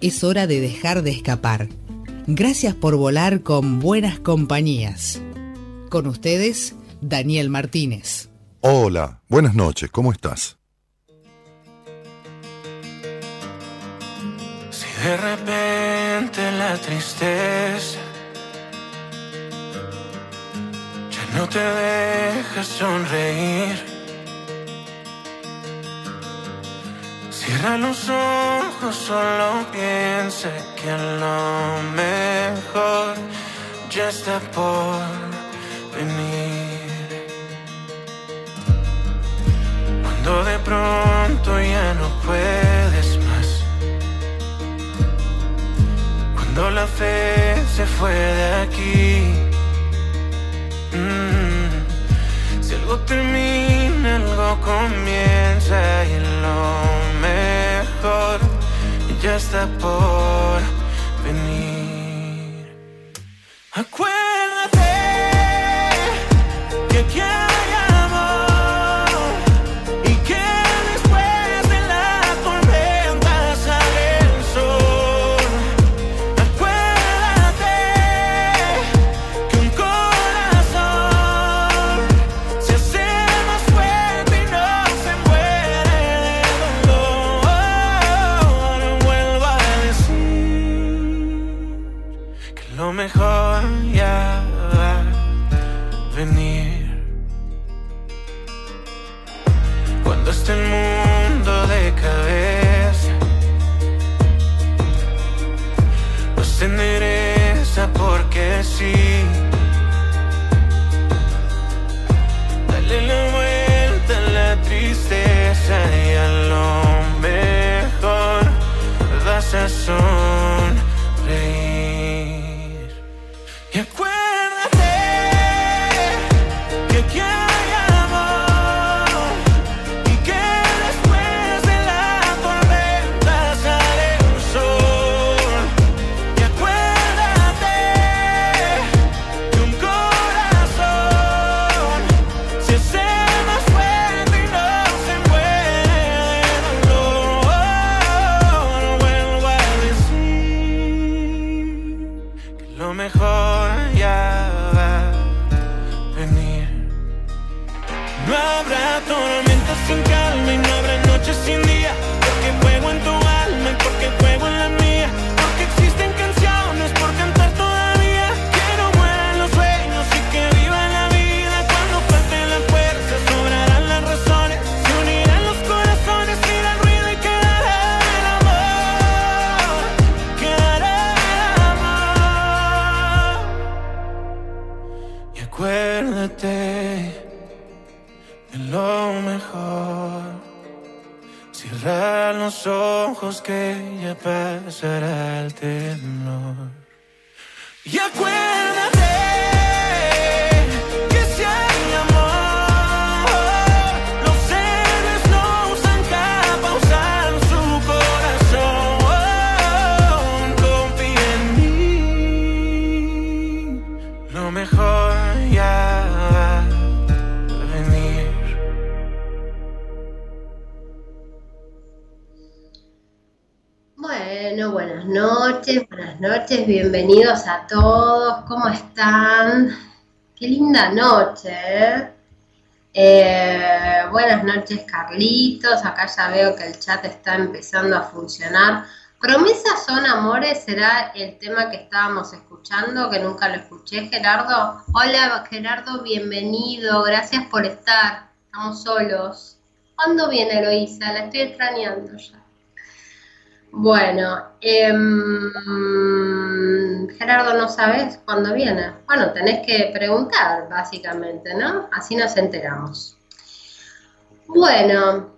es hora de dejar de escapar. Gracias por volar con buenas compañías. Con ustedes, Daniel Martínez. Hola, buenas noches, ¿cómo estás? Si de repente la tristeza ya no te deja sonreír Cierra los ojos, solo piensa que lo mejor ya está por venir. Cuando de pronto ya no puedes más. Cuando la fe se fue de aquí. Mm, si algo termina, algo comienza y lo mejor ya está por venir. Acuérdate Acuérdate de lo mejor. Cierra los ojos que ya pasará el temblor. Y acuérdate. Bienvenidos a todos, ¿cómo están? Qué linda noche. ¿eh? Eh, buenas noches Carlitos, acá ya veo que el chat está empezando a funcionar. Promesas son amores, será el tema que estábamos escuchando, que nunca lo escuché, Gerardo. Hola Gerardo, bienvenido, gracias por estar, estamos solos. ¿Cuándo viene Eloísa? La estoy extrañando ya. Bueno, em, Gerardo, ¿no sabes cuándo viene? Bueno, tenés que preguntar, básicamente, ¿no? Así nos enteramos. Bueno,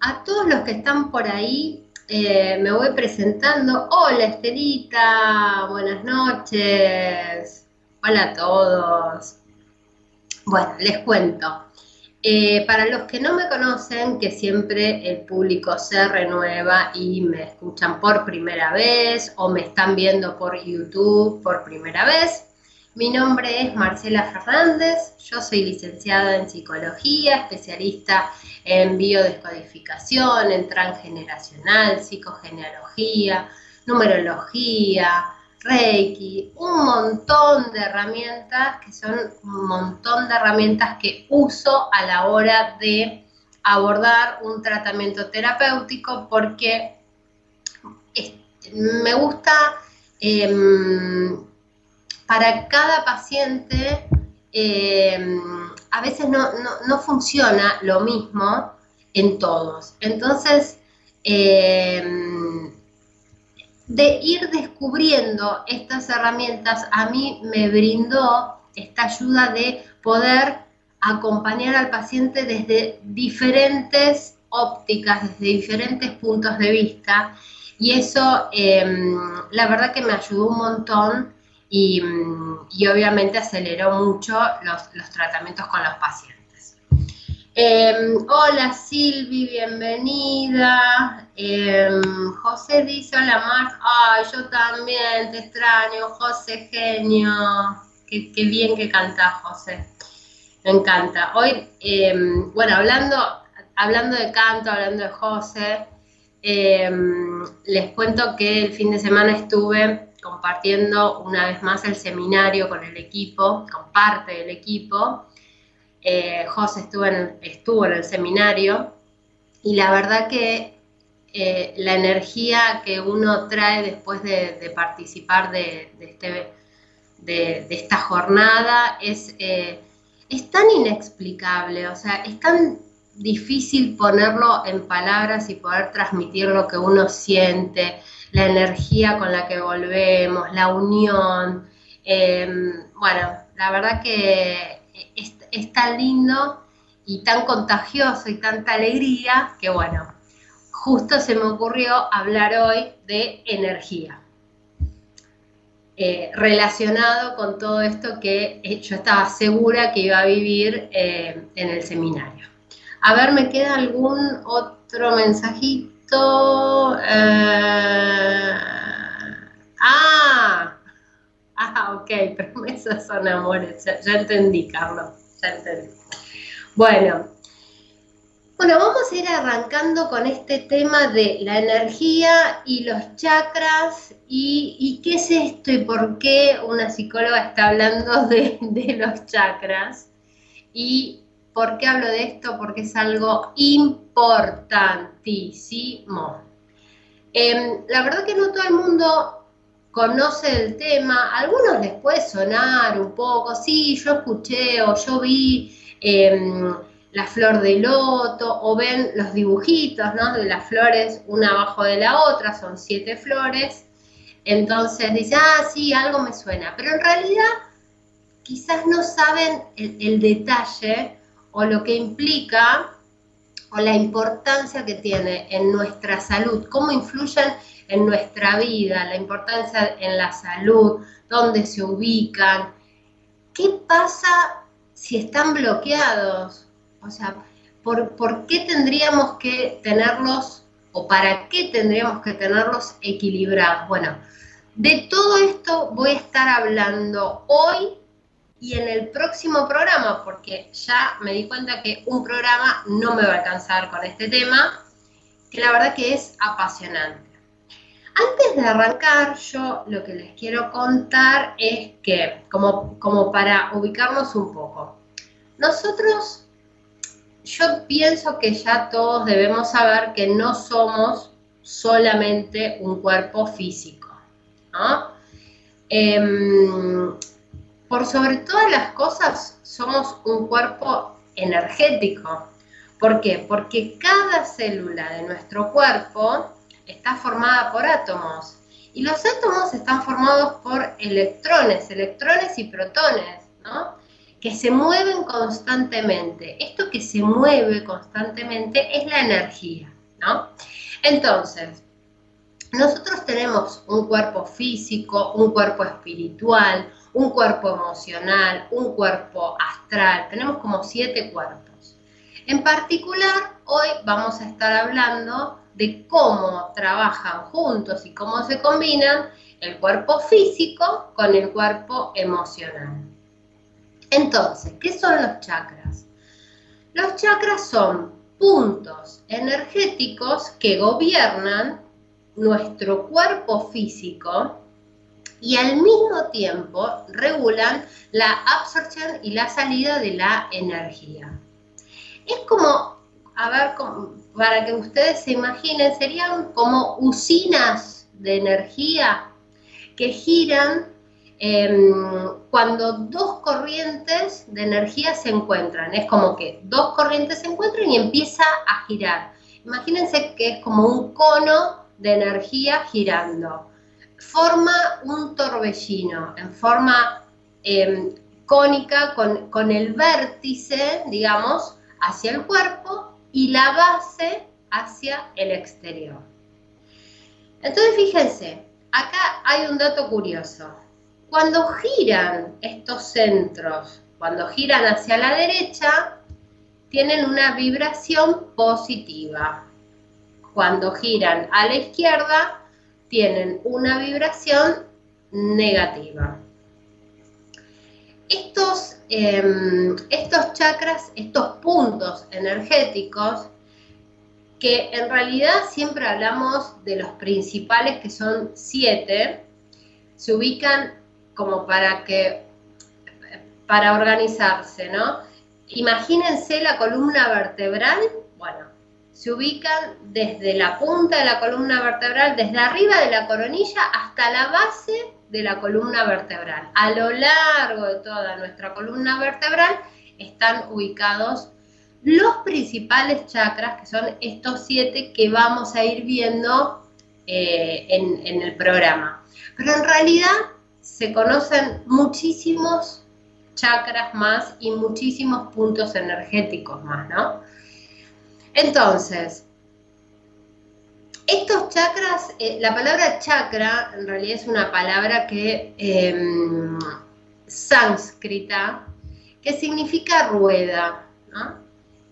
a todos los que están por ahí, eh, me voy presentando. Hola Estelita, buenas noches. Hola a todos. Bueno, les cuento. Eh, para los que no me conocen, que siempre el público se renueva y me escuchan por primera vez o me están viendo por YouTube por primera vez, mi nombre es Marcela Fernández, yo soy licenciada en psicología, especialista en biodescodificación, en transgeneracional, psicogenealogía, numerología, Reiki, un montón de herramientas que son un montón de herramientas que uso a la hora de abordar un tratamiento terapéutico porque me gusta em, para cada paciente eh, a veces no, funciona lo mismo en todos. Entonces, eh, de ir descubriendo estas herramientas, a mí me brindó esta ayuda de poder acompañar al paciente desde diferentes ópticas, desde diferentes puntos de vista. Y eso, eh, la verdad que me ayudó un montón y, obviamente aceleró mucho los, tratamientos con los pacientes. Em, hola Silvi, bienvenida. Em, José dice, hola Mar, ay, yo también te extraño, José, genio. Qué, bien que canta José. Me encanta. Hoy, em, bueno, hablando, hablando de canto, hablando de José, les cuento que el fin de semana estuve compartiendo una vez más el seminario con el equipo, con parte del equipo. Eh, José estuvo en, estuvo en el seminario y la verdad que eh, la energía que uno trae después de, participar de, este, de, esta jornada es, eh, es tan inexplicable, o sea, es tan difícil ponerlo en palabras y poder transmitir lo que uno siente, la energía con la que volvemos, la unión. Bueno, la verdad que es, tan lindo y tan contagioso y tanta alegría que bueno, justo se me ocurrió hablar hoy de energía. Eh, relacionado con todo esto que yo estaba segura que iba a vivir eh, en el seminario. A ver, ¿me queda algún otro mensajito? Eh, ah, ah, ok, promesas son amores. Ya, entendí, Carlos. Bueno, bueno, vamos a ir arrancando con este tema de la energía y los chakras y, qué es esto y por qué una psicóloga está hablando de, de los chakras. Y ¿Por qué hablo de esto? Porque es algo importantísimo. Em, la verdad que no todo el mundo conoce el tema, algunos les puede sonar un poco, sí, yo escuché o yo vi em, la flor de loto o ven los dibujitos ¿no? de las flores una abajo de la otra, son siete flores, entonces dice, ah, sí, algo me suena, pero en realidad quizás no saben el detalle o lo que implica o la importancia que tiene en nuestra salud, cómo influyen en nuestra vida, la importancia en la salud, dónde se ubican, qué pasa si están bloqueados, o sea, ¿por, ¿por qué tendríamos que tenerlos o para qué tendríamos que tenerlos equilibrados? Bueno, de todo esto voy a estar hablando hoy y en el próximo programa, porque ya me di cuenta que un programa no me va a alcanzar con este tema, que la verdad que es apasionante. Antes de arrancar, yo lo que les quiero contar es que, como, para ubicarnos un poco, nosotros, yo pienso que ya todos debemos saber que no somos solamente un cuerpo físico. Em, por sobre todas las cosas, somos un cuerpo energético. ¿Por qué? Porque cada célula de nuestro cuerpo está formada por átomos. Y los átomos están formados por electrones, electrones y protones, ¿no? Que se mueven constantemente. Esto que se mueve constantemente es la energía, ¿no? Entonces, nosotros tenemos un cuerpo físico, un cuerpo espiritual, un cuerpo emocional, un cuerpo astral, tenemos como siete cuerpos. En particular, hoy vamos a estar hablando de cómo trabajan juntos y cómo se combinan el cuerpo físico con el cuerpo emocional. Entonces, ¿qué son los chakras? Los chakras son puntos energéticos que gobiernan nuestro cuerpo físico y al mismo tiempo regulan la absorción y la salida de la energía. Es como, a ver, para que ustedes se imaginen, serían como usinas de energía que giran em, cuando dos corrientes de energía se encuentran. Es como que dos corrientes se encuentran y empieza a girar. Imagínense que es como un cono de energía girando. Forma un torbellino en forma em, cónica con, con el vértice, digamos, hacia el cuerpo y la base hacia el exterior. Entonces, fíjense, acá hay un dato curioso. Cuando giran estos centros, cuando giran hacia la derecha, tienen una vibración positiva cuando giran a la izquierda tienen una vibración negativa. Estos, em, estos chakras, estos puntos energéticos, que en realidad siempre hablamos de los principales, que son siete, se ubican como para que, para organizarse, ¿no? Imagínense la columna vertebral, bueno, se ubican desde la punta de la columna vertebral, desde arriba de la coronilla hasta la base de la columna vertebral. A lo largo de toda nuestra columna vertebral están ubicados los principales chakras, que son estos siete que vamos a ir viendo eh, en, en el programa. Pero en realidad se conocen muchísimos chakras más y muchísimos puntos energéticos más, ¿no? Entonces, estos chakras, eh, la palabra chakra en realidad es una palabra que em, sánscrita, que significa rueda.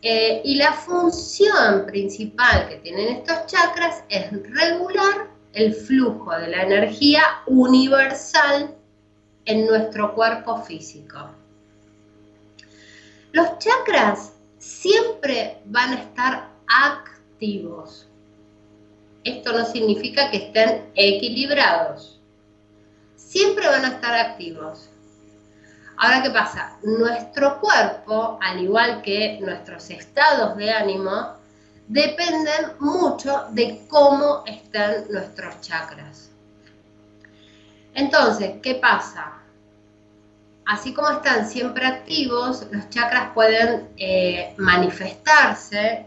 Eh, y la función principal que tienen estos chakras es regular el flujo de la energía universal en nuestro cuerpo físico. Los chakras siempre van a estar activos. Esto no significa que estén equilibrados. Siempre van a estar activos. Ahora, ¿qué pasa? Nuestro cuerpo, al igual que nuestros estados de ánimo, dependen mucho de cómo están nuestros chakras. Entonces, ¿qué pasa? así como están siempre activos, los chakras pueden eh, manifestarse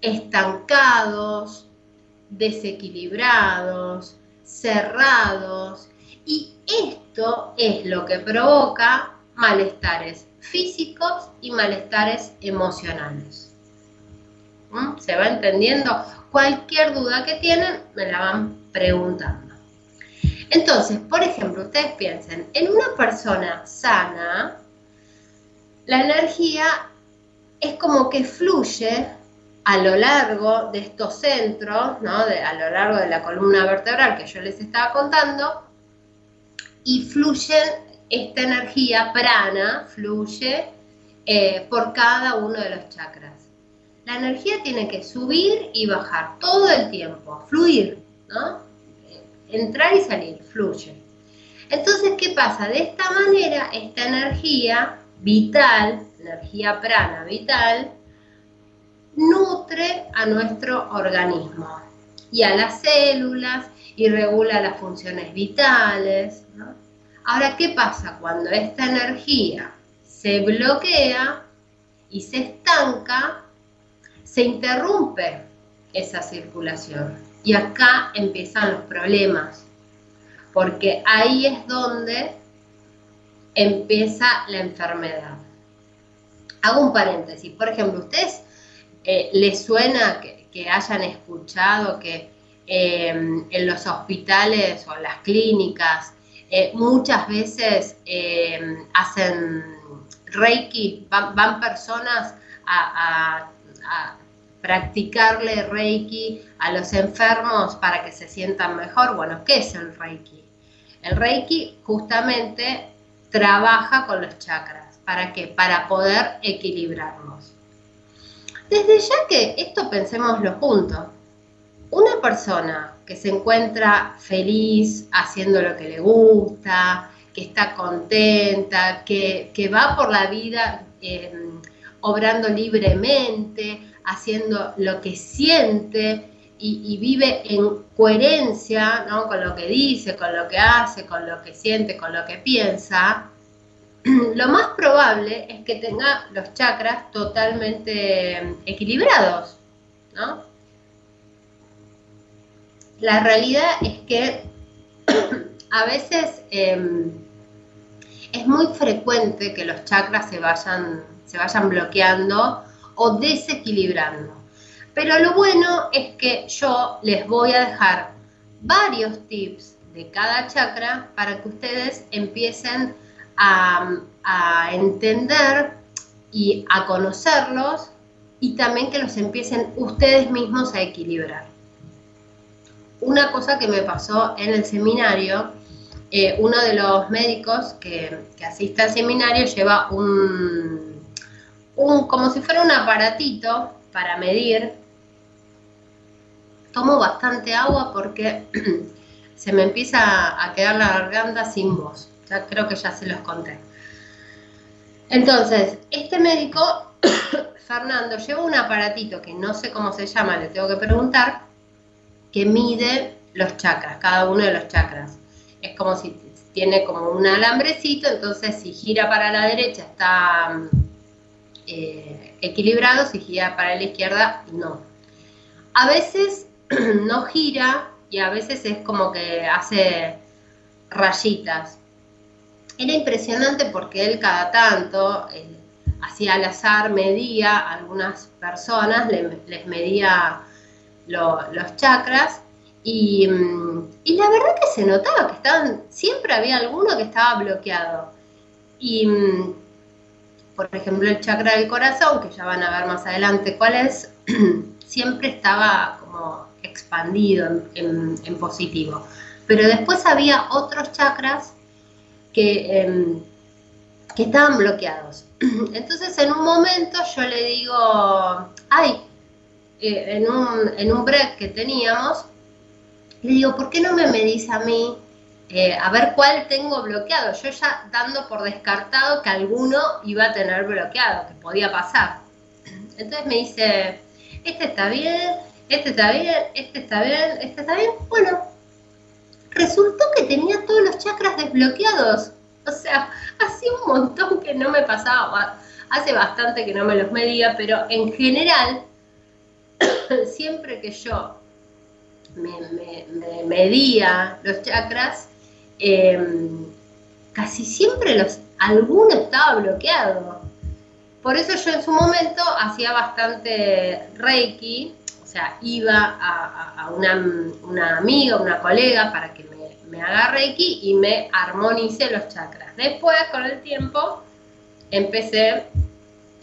estancados, desequilibrados, cerrados, y esto es lo que provoca malestares físicos y malestares emocionales. ¿Mm? ¿Se va entendiendo? Cualquier duda que tienen me la van preguntando. Entonces, por ejemplo, ustedes piensen, en una persona sana, la energía es como que fluye a lo largo de estos centros, ¿no? a lo largo de la columna vertebral que yo les estaba contando, y fluye esta energía prana, fluye eh, por cada uno de los chakras. La energía tiene que subir y bajar todo el tiempo, fluir, ¿no? entrar y salir, fluye. Entonces, ¿qué pasa? De esta manera, esta energía vital, energía prana vital, nutre a nuestro organismo y a las células y regula las funciones vitales. Ahora, ¿qué pasa cuando esta energía se bloquea y se estanca? Se interrumpe esa circulación. Y acá empiezan los problemas, porque ahí es donde empieza la enfermedad. Hago un paréntesis, por ejemplo, ¿ustedes eh, les suena que, hayan escuchado que eh, en los hospitales o las clínicas, eh, muchas veces hacen Reiki, van, personas a, a, practicarle Reiki a los enfermos para que se sientan mejor. Bueno, ¿qué es el Reiki? El Reiki justamente trabaja con los chakras. ¿Para qué? Para poder equilibrarlos. Desde ya que esto pensémoslo juntos. Una persona que se encuentra feliz haciendo lo que le gusta, que está contenta, que, va por la vida em, obrando libremente, haciendo lo que siente y, vive en coherencia con lo que dice, con lo que hace, con lo que siente, con lo que piensa, lo más probable es que tenga los chakras totalmente equilibrados, ¿no? La realidad es que a veces em, es muy frecuente que los chakras se vayan, se vayan bloqueando o desequilibrando. Pero lo bueno es que yo les voy a dejar varios tips de cada chakra para que ustedes empiecen a, entender y a conocerlos y también que los empiecen ustedes mismos a equilibrar. Una cosa que me pasó en el seminario, eh, uno de los médicos que, asiste al seminario lleva un, un, como si fuera un aparatito para medir. Tomo bastante agua porque se me empieza a quedar la garganta sin voz creo que ya se los conté. Entonces, este médico, Fernando, lleva un aparatito que no sé cómo se llama, le tengo que preguntar, que mide los chakras, cada uno de los chakras. Es como si tiene como un alambrecito, entonces si gira para la derecha está eh, equilibrado, si gira para la izquierda, no. A veces no gira y a veces es como que hace rayitas. Era impresionante porque él cada tanto eh, hacía al azar, medía a algunas personas, les medía los chakras y, mm, y, la verdad que se notaba que estaban, siempre había alguno que estaba bloqueado. Y mm, por ejemplo el chakra del corazón, que ya van a ver más adelante cuál es, siempre estaba como expandido en positivo. Pero después había otros chakras que, em, que estaban bloqueados. Entonces en un momento yo le digo, ay, eh, en, un, en un break que teníamos, le digo, ¿por qué no me medís a mí eh, a ver cuál tengo bloqueado? Yo ya dando por descartado que alguno iba a tener bloqueado, que podía pasar. Entonces me dice, este está bien, este está bien, este está bien, este está bien. Bueno, resultó que tenía todos los chakras desbloqueados. O sea, hacía un montón que no me pasaba, hace bastante que no me los medía, pero en general, siempre que yo me, medía los chakras, em, casi siempre los, alguno estaba bloqueado. Por eso yo en su momento hacía bastante Reiki, sea, iba a, una, amiga, una colega para que me, me haga Reiki y me armonice los chakras. Después, con el tiempo, empecé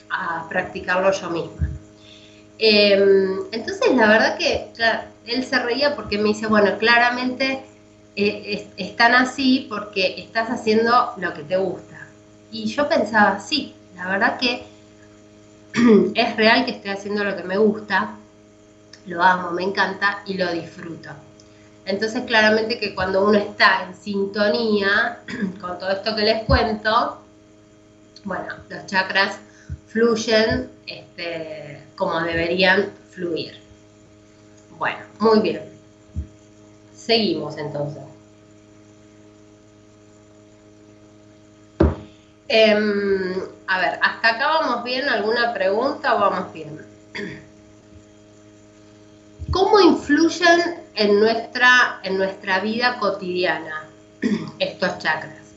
a practicarlo yo misma. Em, entonces, la verdad que él se reía porque me dice, bueno, claramente eh, están así porque estás haciendo lo que te gusta. Y yo pensaba, sí, la verdad que es real que estoy haciendo lo que me gusta, lo amo, me encanta y lo disfruto. Entonces, claramente que cuando uno está en sintonía con todo esto que les cuento, bueno, los chakras fluyen este, como deberían fluir. Bueno, muy bien. Seguimos entonces. Em, a ver, ¿hasta acá vamos bien? ¿Alguna pregunta o vamos bien? ¿Cómo influyen en nuestra, en nuestra vida cotidiana estos chakras?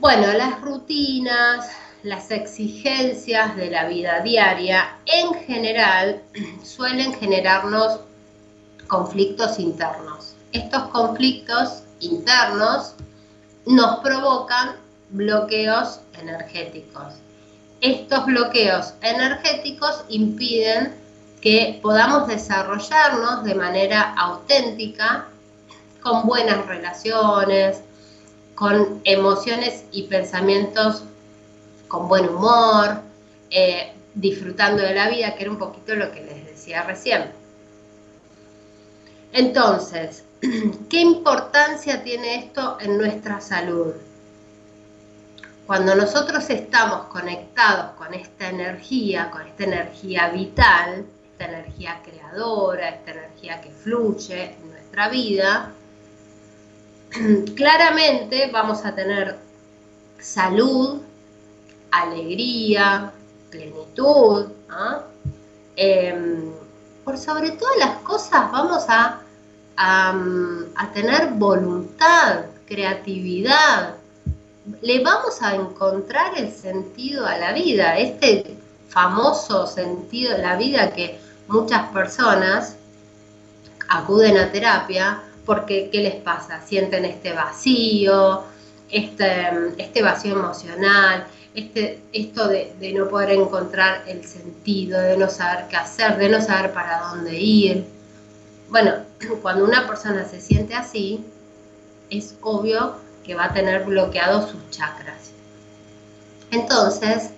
Bueno, las rutinas, las exigencias de la vida diaria en general suelen generarnos conflictos internos. Estos conflictos internos nos provocan bloqueos energéticos. Estos bloqueos energéticos impiden que podamos desarrollarnos de manera auténtica, con buenas relaciones, con emociones y pensamientos con buen humor, eh, disfrutando de la vida, que era un poquito lo que les decía recién. Entonces, ¿qué importancia tiene esto en nuestra salud? Cuando nosotros estamos conectados con esta energía, con esta energía vital, esta energía creadora, esta energía que fluye en nuestra vida, claramente vamos a tener salud, alegría, plenitud. Em, por sobre todas las cosas vamos a, a, tener voluntad, creatividad. Le vamos a encontrar el sentido a la vida, este famoso sentido de la vida que muchas personas acuden a terapia porque ¿qué les pasa? Sienten este vacío, este, este vacío emocional, este, esto de, no poder encontrar el sentido, de no saber qué hacer, de no saber para dónde ir. Bueno, cuando una persona se siente así, es obvio que va a tener bloqueados sus chakras. Entonces,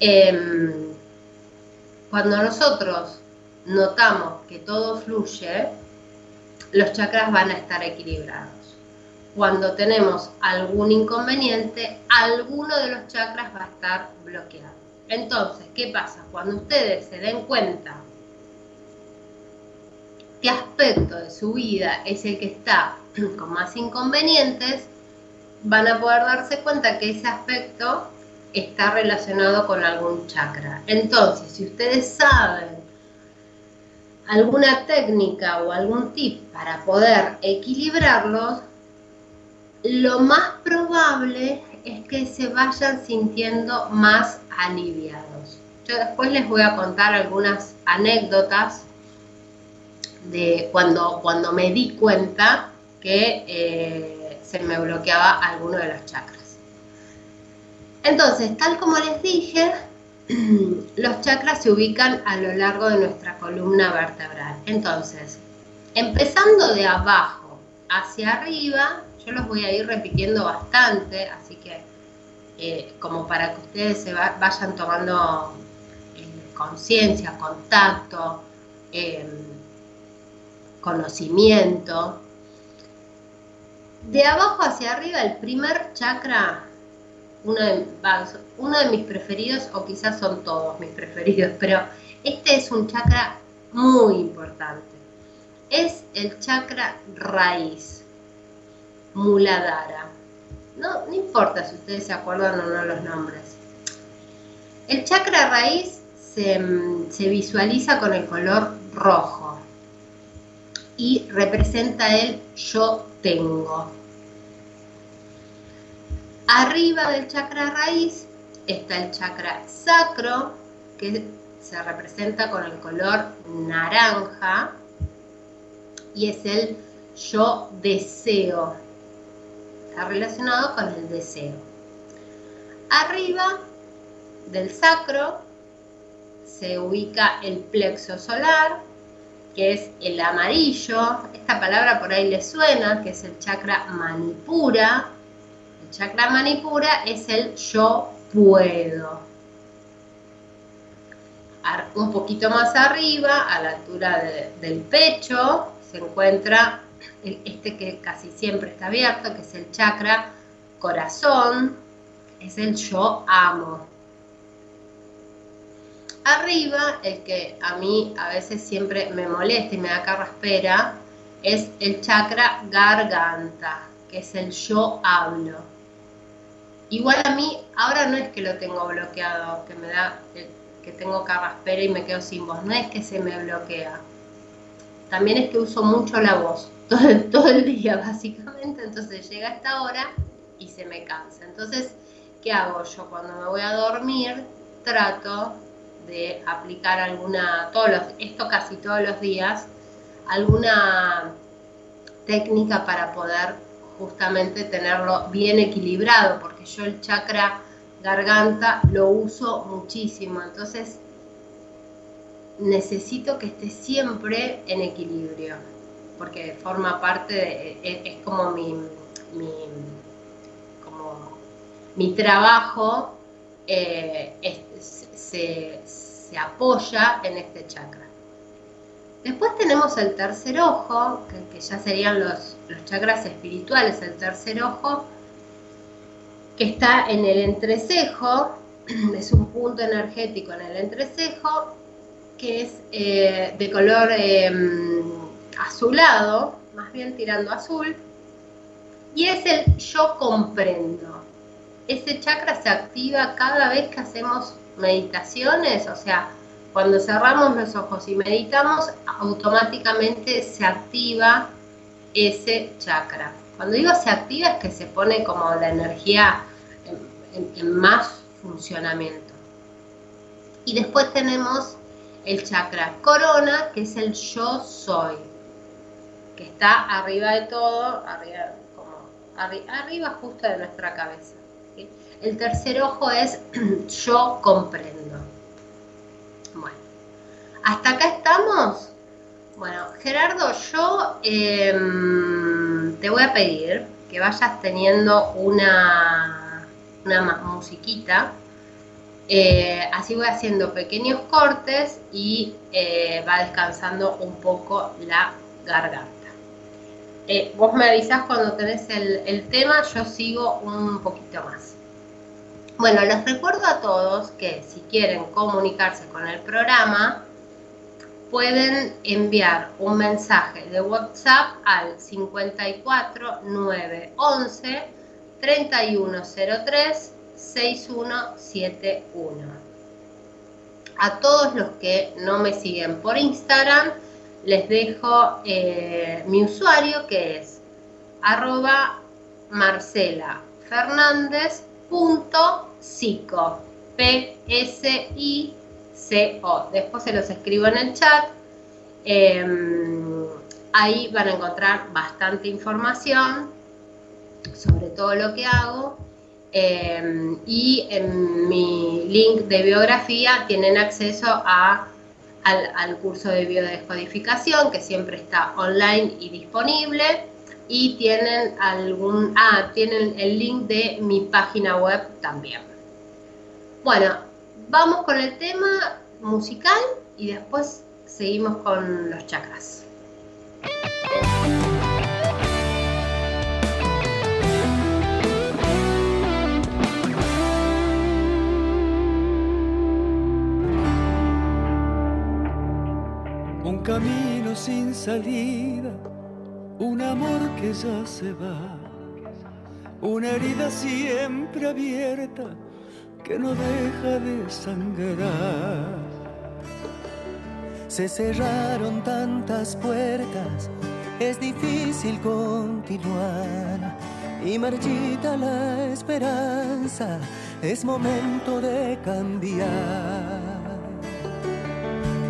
em, cuando nosotros notamos que todo fluye, los chakras van a estar equilibrados cuando tenemos algún inconveniente, alguno de los chakras va a estar bloqueado. Entonces, ¿qué pasa? Cuando ustedes se den cuenta qué aspecto de su vida es el que está con más inconvenientes, van a poder darse cuenta que ese aspecto está relacionado con algún chakra. Entonces, si ustedes saben alguna técnica o algún tip para poder equilibrarlos, lo más probable es que se vayan sintiendo más aliviados. Yo después les voy a contar algunas anécdotas de cuando, cuando me di cuenta que eh, se me bloqueaba alguno de los chakras. Entonces, tal como les dije, los chakras se ubican a lo largo de nuestra columna vertebral. Entonces, empezando de abajo hacia arriba, yo los voy a ir repitiendo bastante, así que eh, como para que ustedes se vayan tomando eh, conciencia, contacto, em, conocimiento. De abajo hacia arriba, el primer chakra, uno de, uno de mis preferidos, o quizás son todos mis preferidos, pero este es un chakra muy importante. Es el chakra raíz. Muladhara. No, no importa si ustedes se acuerdan o no los nombres. El chakra raíz se, se visualiza con el color rojo y representa el yo tengo. Arriba del chakra raíz está el chakra sacro, que se representa con el color naranja, y es el yo deseo relacionado con el deseo. Arriba del sacro se ubica el plexo solar, que es el amarillo. Esta palabra por ahí le suena, que es el chakra manipura. El chakra manipura es el yo puedo. Un poquito más arriba, a la altura del pecho, se encuentra este que casi siempre está abierto, que es el chakra corazón, es el yo amo. Arriba, el que a mí a veces siempre me molesta y me da carraspera, es el chakra garganta, que es el yo hablo. Igual a mí, ahora no es que lo tengo bloqueado, que me da, que tengo carraspera y me quedo sin voz, no es que se me bloquea. También es que uso mucho la voz todo, el día básicamente, entonces llega esta hora y se me cansa. Entonces, ¿qué hago yo cuando me voy a dormir? Trato de aplicar alguna, todos esto casi todos los días, alguna técnica para poder justamente tenerlo bien equilibrado, porque yo el chakra garganta lo uso muchísimo, entonces necesito que esté siempre en equilibrio, porque forma parte de, es, como mi, como mi trabajo eh, se, apoya en este chakra. Después tenemos el tercer ojo, que, ya serían los, chakras espirituales, el tercer ojo, que está en el entrecejo, es un punto energético en el entrecejo, que es eh, de color em, azulado, más bien tirando azul, y es el yo comprendo. Ese chakra se activa cada vez que hacemos meditaciones, o sea, cuando cerramos los ojos y meditamos, automáticamente se activa ese chakra. Cuando digo se activa es que se pone como la energía en, más funcionamiento. Y después tenemos el chakra corona, que es el yo soy, que está arriba de todo, arriba, como, arriba justo de nuestra cabeza. El tercer ojo es yo comprendo. Hasta acá estamos. Bueno, Gerardo, yo em, te voy a pedir que vayas teniendo una, una musiquita. Eh, así voy haciendo pequeños cortes y eh, va descansando un poco la garganta. Eh, vos me avisás cuando tenés el tema, yo sigo un poquito más. Bueno, les recuerdo a todos que si quieren comunicarse con el programa, pueden enviar un mensaje de WhatsApp al 54 911 3103 6171. A todos los que no me siguen por Instagram, les dejo eh, mi usuario que es arroba Marcela Fernández psico, P-S-I-C-O. Después se los escribo en el chat. Em, ahí van a encontrar bastante información sobre todo lo que hago. Em, y en mi link de biografía tienen acceso a, al, al curso de biodescodificación que siempre está online y disponible y tienen algún, ah, tienen el link de mi página web también. Bueno, vamos con el tema musical y después seguimos con los chakras. Un camino sin salida un amor que ya se va, una herida siempre abierta que no deja de sangrar. Se cerraron tantas puertas, es difícil continuar y marchita la esperanza, es momento de cambiar.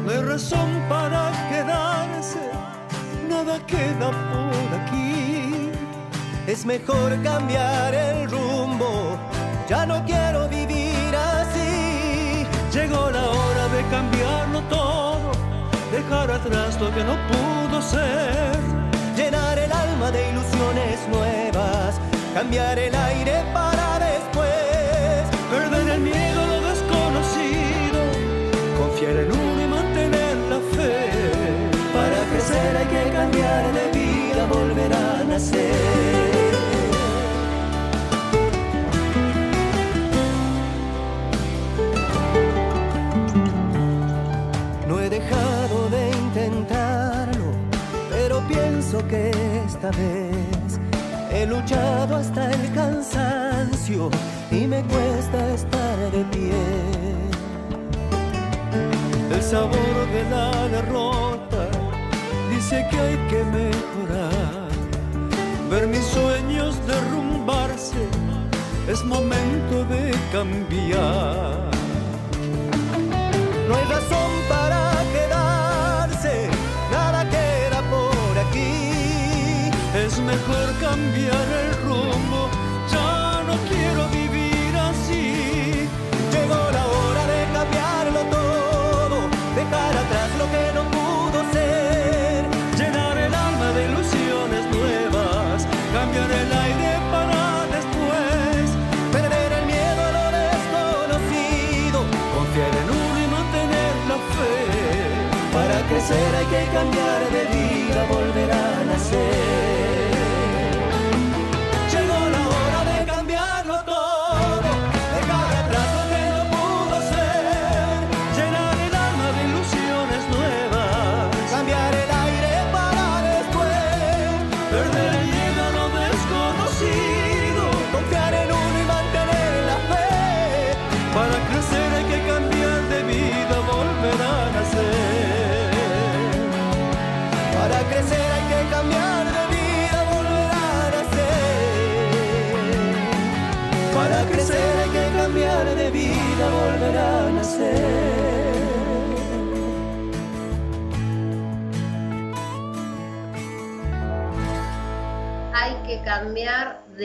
No hay razón para quedarse nada queda por aquí. Es mejor cambiar el rumbo, ya no quiero vivir. Llegó la hora de cambiarlo todo, dejar atrás lo que no pudo ser. Llenar el alma de ilusiones nuevas, cambiar el aire para después. Perder el miedo a lo desconocido, confiar en uno y mantener la fe. Para crecer hay que cambiar de vida, volver a nacer. Que esta vez he luchado hasta el cansancio y me cuesta estar de pie. El sabor de la derrota dice que hay que mejorar. Ver mis sueños derrumbarse es momento de cambiar. No hay razón que cambiar de vida, volver a nacer.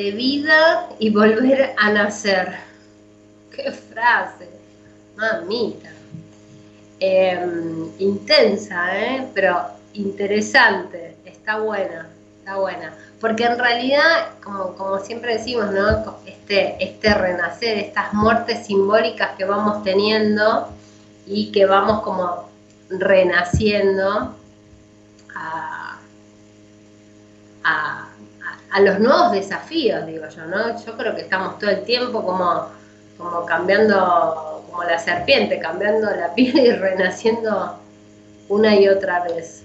De vida y volver a nacer. ¡Qué frase! Mamita. Em, intensa, ¿eh? Pero interesante. Está buena, está buena. Porque en realidad, como, como siempre decimos, ¿no? Este, este renacer, estas muertes simbólicas que vamos teniendo y que vamos como renaciendo a, a, a los nuevos desafíos, digo yo, ¿no? Yo creo que estamos todo el tiempo como, como cambiando, como la serpiente, cambiando la piel y renaciendo una y otra vez.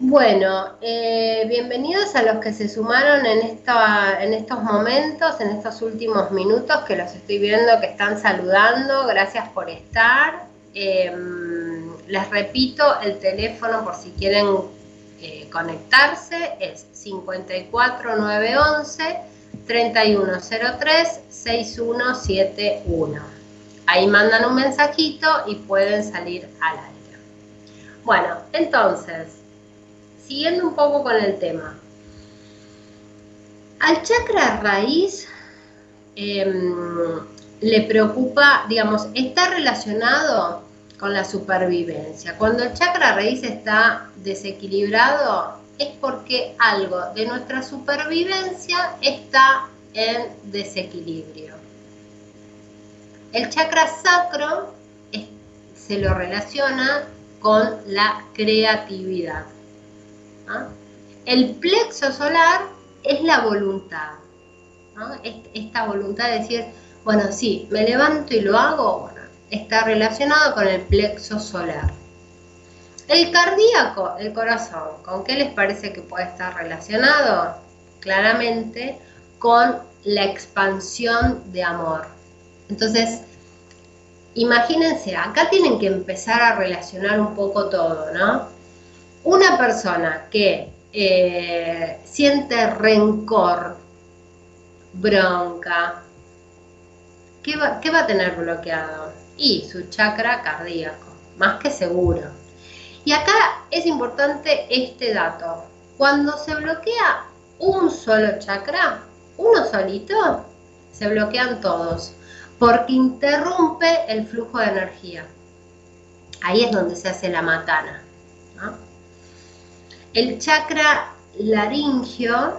Bueno, eh, bienvenidos a los que se sumaron en, esta, en estos momentos, en estos últimos minutos que los estoy viendo que están saludando. Gracias por estar. Eh, les repito, el teléfono por si quieren eh, conectarse es 54911 3103 6171. Ahí mandan un mensajito y pueden salir al aire. Bueno, entonces, siguiendo un poco con el tema. Al chakra raíz eh, le preocupa, digamos, está relacionado con la supervivencia. Cuando el chakra raíz está desequilibrado es porque algo de nuestra supervivencia está en desequilibrio. El chakra sacro se lo relaciona con la creatividad. ¿ah? El plexo solar es la voluntad. Esta voluntad de decir, bueno, sí, me levanto y lo hago, bueno, está relacionado con el plexo solar. El cardíaco, el corazón, ¿con qué les parece que puede estar relacionado? Claramente con la expansión de amor. Entonces, imagínense, acá tienen que empezar a relacionar un poco todo, ¿no? Una persona que eh, siente rencor, bronca, ¿qué va, ¿qué va a tener bloqueado? Y su chakra cardíaco, más que seguro. Y acá es importante este dato. Cuando se bloquea un solo chakra, uno solito, se bloquean todos, porque interrumpe el flujo de energía. Ahí es donde se hace la matana. El chakra laringio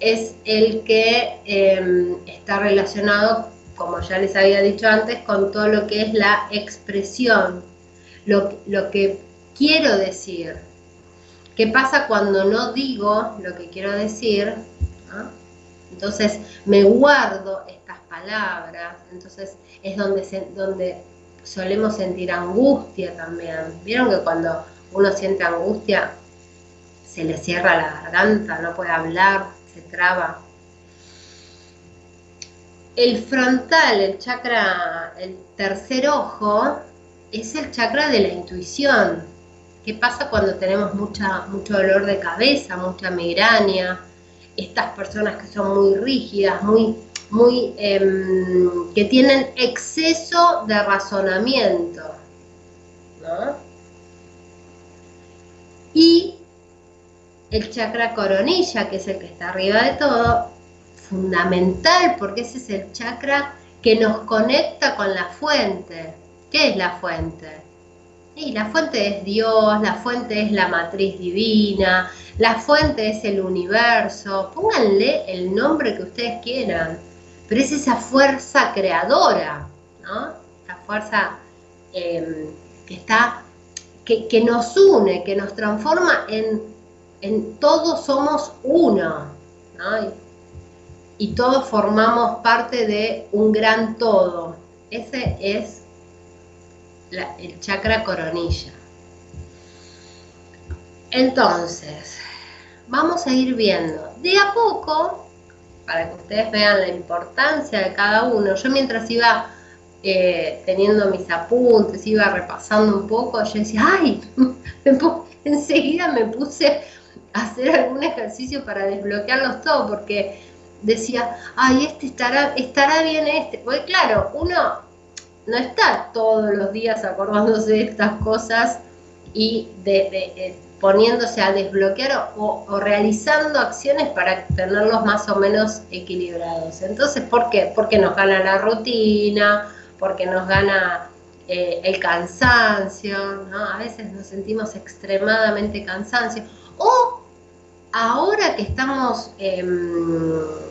es el que eh, está relacionado, como ya les había dicho antes, con todo lo que es la expresión, lo, lo que quiero decir. ¿Qué pasa cuando no digo lo que quiero decir? ¿no? Entonces me guardo estas palabras, entonces es donde, donde solemos sentir angustia también. ¿Vieron que cuando uno siente angustia se le cierra la garganta, no puede hablar, se traba? El frontal, el chakra, el tercer ojo, es el chakra de la intuición. ¿Qué pasa cuando tenemos mucha, mucho dolor de cabeza, mucha migraña? Estas personas que son muy rígidas, muy, muy, eh, que tienen exceso de razonamiento, ¿no? Y el chakra coronilla, que es el que está arriba de todo, fundamental porque ese es el chakra que nos conecta con la fuente. ¿Qué es la fuente? Y la fuente es Dios, la fuente es la matriz divina, la fuente es el universo. Pónganle el nombre que ustedes quieran, pero es esa fuerza creadora, ¿no? Esa fuerza em, que está, que, nos une, que nos transforma en, en todos somos uno, ¿no? Y todos formamos parte de un gran todo. Ese es el chakra coronilla. Entonces, vamos a ir viendo de a poco, para que ustedes vean la importancia de cada uno. Yo mientras iba eh, teniendo mis apuntes, iba repasando un poco, yo decía, ay, enseguida me puse a hacer algún ejercicio para desbloquearlos todos, porque decía, ay, este estará, estará bien este. Porque claro, uno no está todos los días acordándose de estas cosas y poniéndose a desbloquear o, realizando acciones para tenerlos más o menos equilibrados. Entonces, ¿por qué? Porque nos gana la rutina, porque nos gana eh, el cansancio, ¿no? A veces nos sentimos extremadamente cansancio. Ahora que estamos... Em,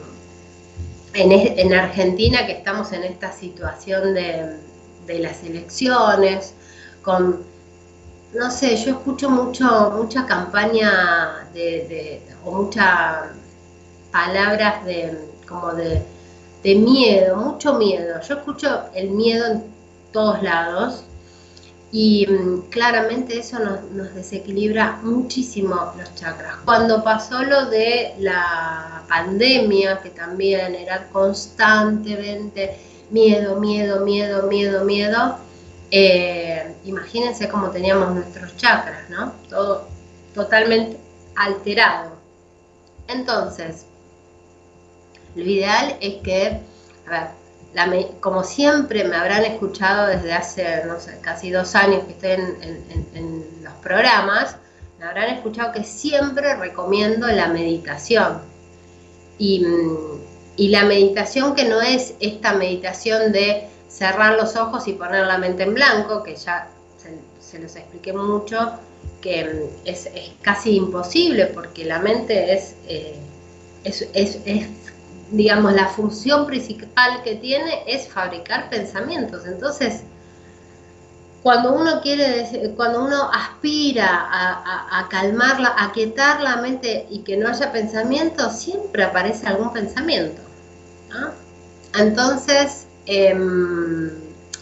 en, Argentina que estamos en esta situación de, las elecciones, con, no sé, yo escucho mucho, mucha campaña de, o muchas palabras de, como de, de miedo, mucho miedo. Yo escucho el miedo en todos lados y mm, claramente eso nos, desequilibra muchísimo los chakras. Cuando pasó lo de la pandemia, que también era constantemente miedo, miedo, miedo, miedo, miedo, eh, imagínense cómo teníamos nuestros chakras, ¿no? Todo totalmente alterado. Entonces, lo ideal es que, a ver, como siempre me habrán escuchado desde hace, casi dos años que estoy en, los programas, me habrán escuchado que siempre recomiendo la meditación. Y, la meditación que no es esta meditación de cerrar los ojos y poner la mente en blanco, que ya se, los expliqué mucho, que es, casi imposible porque la mente es, eh, digamos, la función principal que tiene es fabricar pensamientos. Entonces, cuando uno quiere, cuando uno aspira a, calmarla, a quietar la mente y que no haya pensamiento, siempre aparece algún pensamiento. Entonces, em,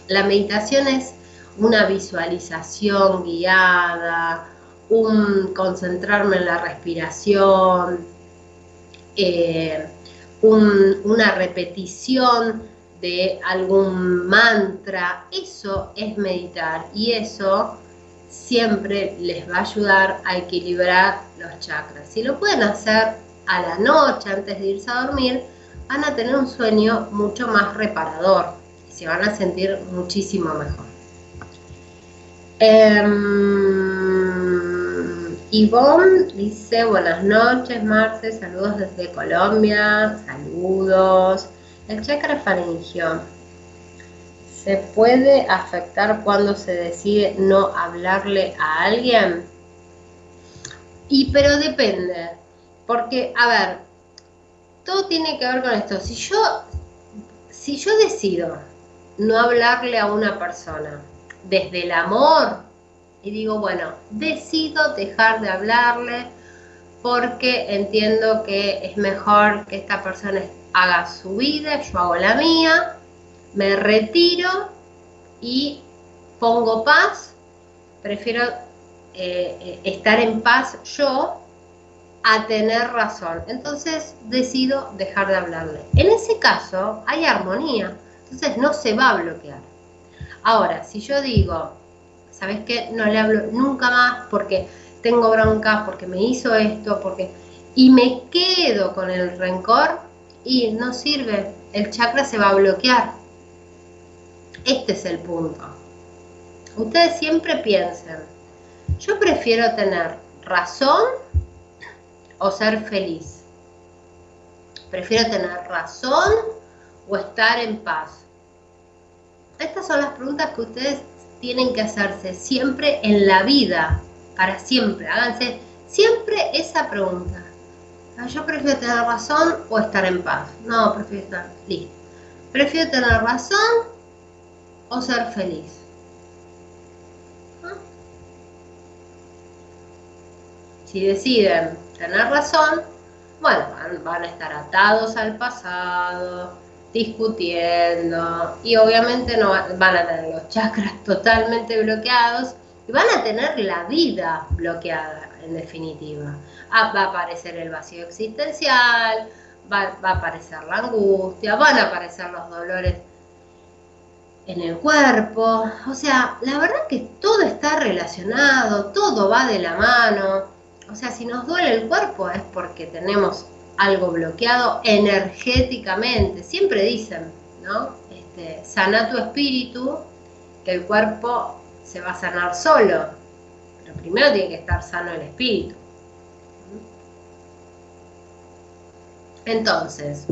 la meditación es una visualización guiada, un concentrarme en la respiración, eh, una repetición de algún mantra, eso es meditar y eso siempre les va a ayudar a equilibrar los chakras. Si lo pueden hacer a la noche antes de irse a dormir, van a tener un sueño mucho más reparador y se van a sentir muchísimo mejor. Em, Yvonne dice, buenas noches, Marce, saludos desde Colombia, saludos. El chakra faringio se puede afectar cuando se decide no hablarle a alguien. Y pero depende, porque, a ver, todo tiene que ver con esto. Si yo, si yo decido no hablarle a una persona desde el amor, y digo, bueno, decido dejar de hablarle porque entiendo que es mejor que esta persona haga su vida, yo hago la mía, me retiro y pongo paz, prefiero eh, estar en paz yo a tener razón. Entonces decido dejar de hablarle. En ese caso hay armonía, entonces no se va a bloquear. Ahora, si yo digo, ¿sabes qué? No le hablo nunca más porque tengo bronca, porque me hizo esto, porque... Y me quedo con el rencor y no sirve, el chakra se va a bloquear. Este es el punto. Ustedes siempre piensen, yo prefiero tener razón o ser feliz? ¿Prefiero tener razón o estar en paz? Estas son las preguntas que ustedes tienen que hacerse siempre en la vida, para siempre. Háganse siempre esa pregunta. Ah, yo prefiero tener razón o estar en paz. No, prefiero estar listo. Prefiero tener razón o ser feliz. ¿Ah? Si deciden tener razón, bueno, van, a estar atados al pasado, discutiendo y obviamente no van a tener los chakras totalmente bloqueados y van a tener la vida bloqueada en definitiva. Ah, va a aparecer el vacío existencial, va, va, a aparecer la angustia, van a aparecer los dolores en el cuerpo. O sea, la verdad que todo está relacionado, todo va de la mano. O sea, si nos duele el cuerpo es porque tenemos algo bloqueado energéticamente. Siempre dicen, ¿no? Este, sana tu espíritu, que el cuerpo se va a sanar solo. Pero primero tiene que estar sano el espíritu. Entonces,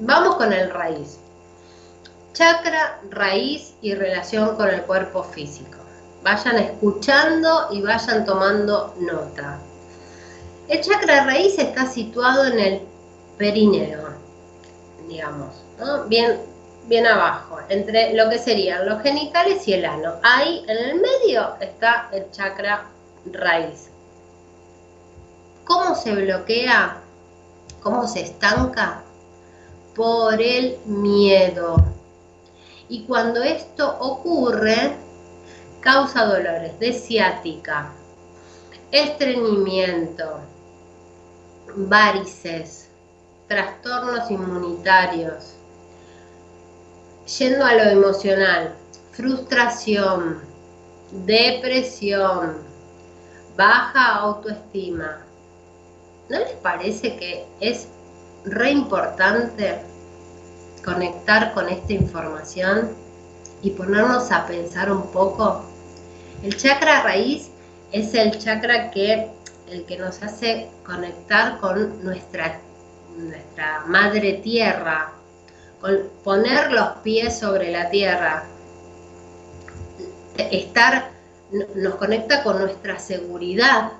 vamos con el raíz. Chakra, raíz y relación con el cuerpo físico. Vayan escuchando y vayan tomando nota. El chakra raíz está situado en el perineo, digamos, bien, bien abajo, entre lo que serían los genitales y el ano. Ahí en el medio está el chakra raíz. ¿Cómo se bloquea? ¿Cómo se estanca? Por el miedo. Y cuando esto ocurre, causa dolores de ciática, estreñimiento, varices, trastornos inmunitarios. Yendo a lo emocional, frustración, depresión, baja autoestima. ¿No les parece que es re importante conectar con esta información y ponernos a pensar un poco? El chakra raíz es el chakra que el que nos hace conectar con nuestra, nuestra madre tierra, con poner los pies sobre la tierra, estar, nos conecta con nuestra seguridad,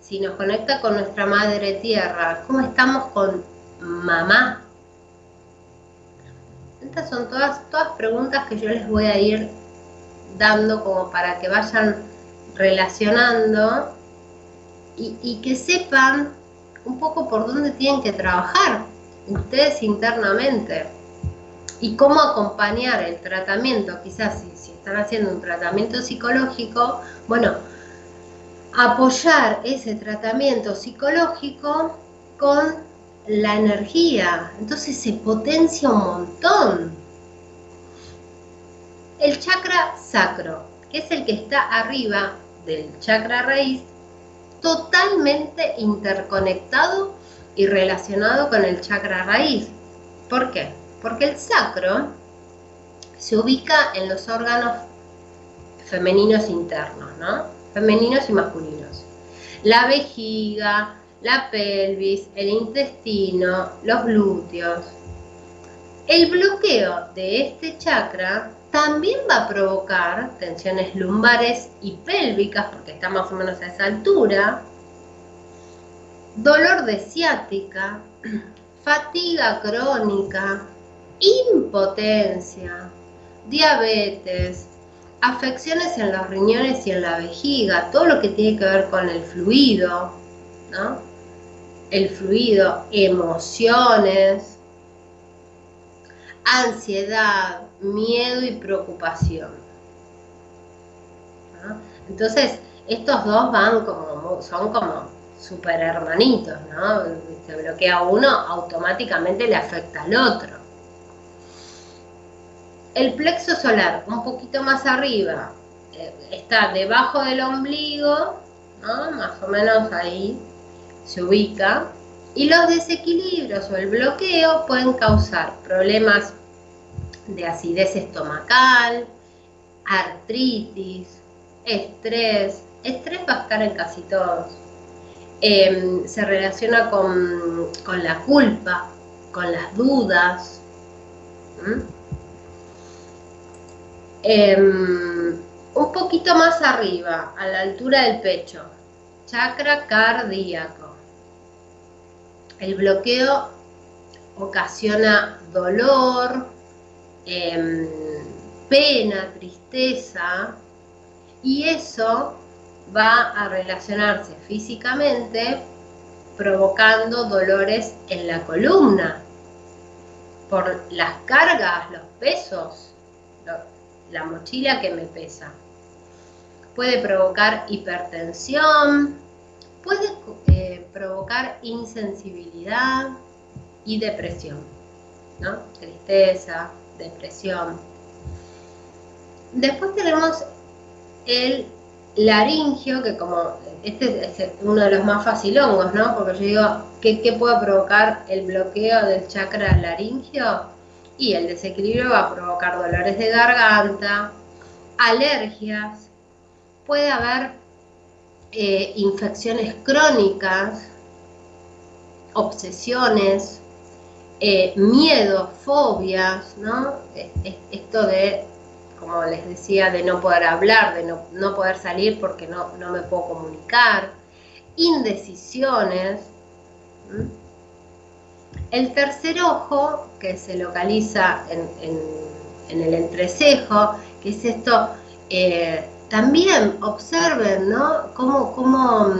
si nos conecta con nuestra madre tierra, ¿cómo estamos con mamá? Estas son todas, todas preguntas que yo les voy a ir dando como para que vayan relacionando y, que sepan un poco por dónde tienen que trabajar ustedes internamente y cómo acompañar el tratamiento, quizás si, están haciendo un tratamiento psicológico, bueno, apoyar ese tratamiento psicológico con la energía, entonces se potencia un montón. El chakra sacro, que es el que está arriba del chakra raíz totalmente interconectado y relacionado con el chakra raíz. ¿Por qué? Porque el sacro se ubica en los órganos femeninos internos, ¿no? Femeninos y masculinos. La vejiga, la pelvis, el intestino, los glúteos. El bloqueo de este chakra también va a provocar tensiones lumbares y pélvicas, porque está más o menos a esa altura, dolor de ciática, fatiga crónica, impotencia, diabetes, afecciones en los riñones y en la vejiga, todo lo que tiene que ver con el fluido, ¿no? El fluido, emociones, ansiedad, miedo y preocupación. Entonces, estos dos van como, son como super hermanitos, ¿no? Se bloquea uno, automáticamente le afecta al otro. El plexo solar, un poquito más arriba, eh, está debajo del ombligo, ¿no? Más o menos ahí se ubica. Y los desequilibrios o el bloqueo pueden causar problemas de acidez estomacal, artritis, estrés. Estrés va a estar en casi todos. Em, se relaciona con, la culpa, con las dudas. Em, un poquito más arriba, a la altura del pecho, chakra cardíaco. El bloqueo ocasiona dolor, em, pena, tristeza, y eso va a relacionarse físicamente provocando dolores en la columna por las cargas, los pesos, la mochila que me pesa. Puede provocar hipertensión, puede eh, provocar insensibilidad y depresión, ¿no? Tristeza, depresión. Después tenemos el laringio, que como este es uno de los más facilongos, ¿no? Porque yo digo, ¿qué, ¿qué, puede provocar el bloqueo del chakra laringio? Y el desequilibrio va a provocar dolores de garganta, alergias, puede haber eh, infecciones crónicas, obsesiones, eh, miedos, fobias, ¿no? Esto de como les decía, de no poder hablar, de no, poder salir porque no, me puedo comunicar, indecisiones. El tercer ojo, que se localiza en, el entrecejo, que es esto, eh, también observen, ¿no? Cómo, cómo,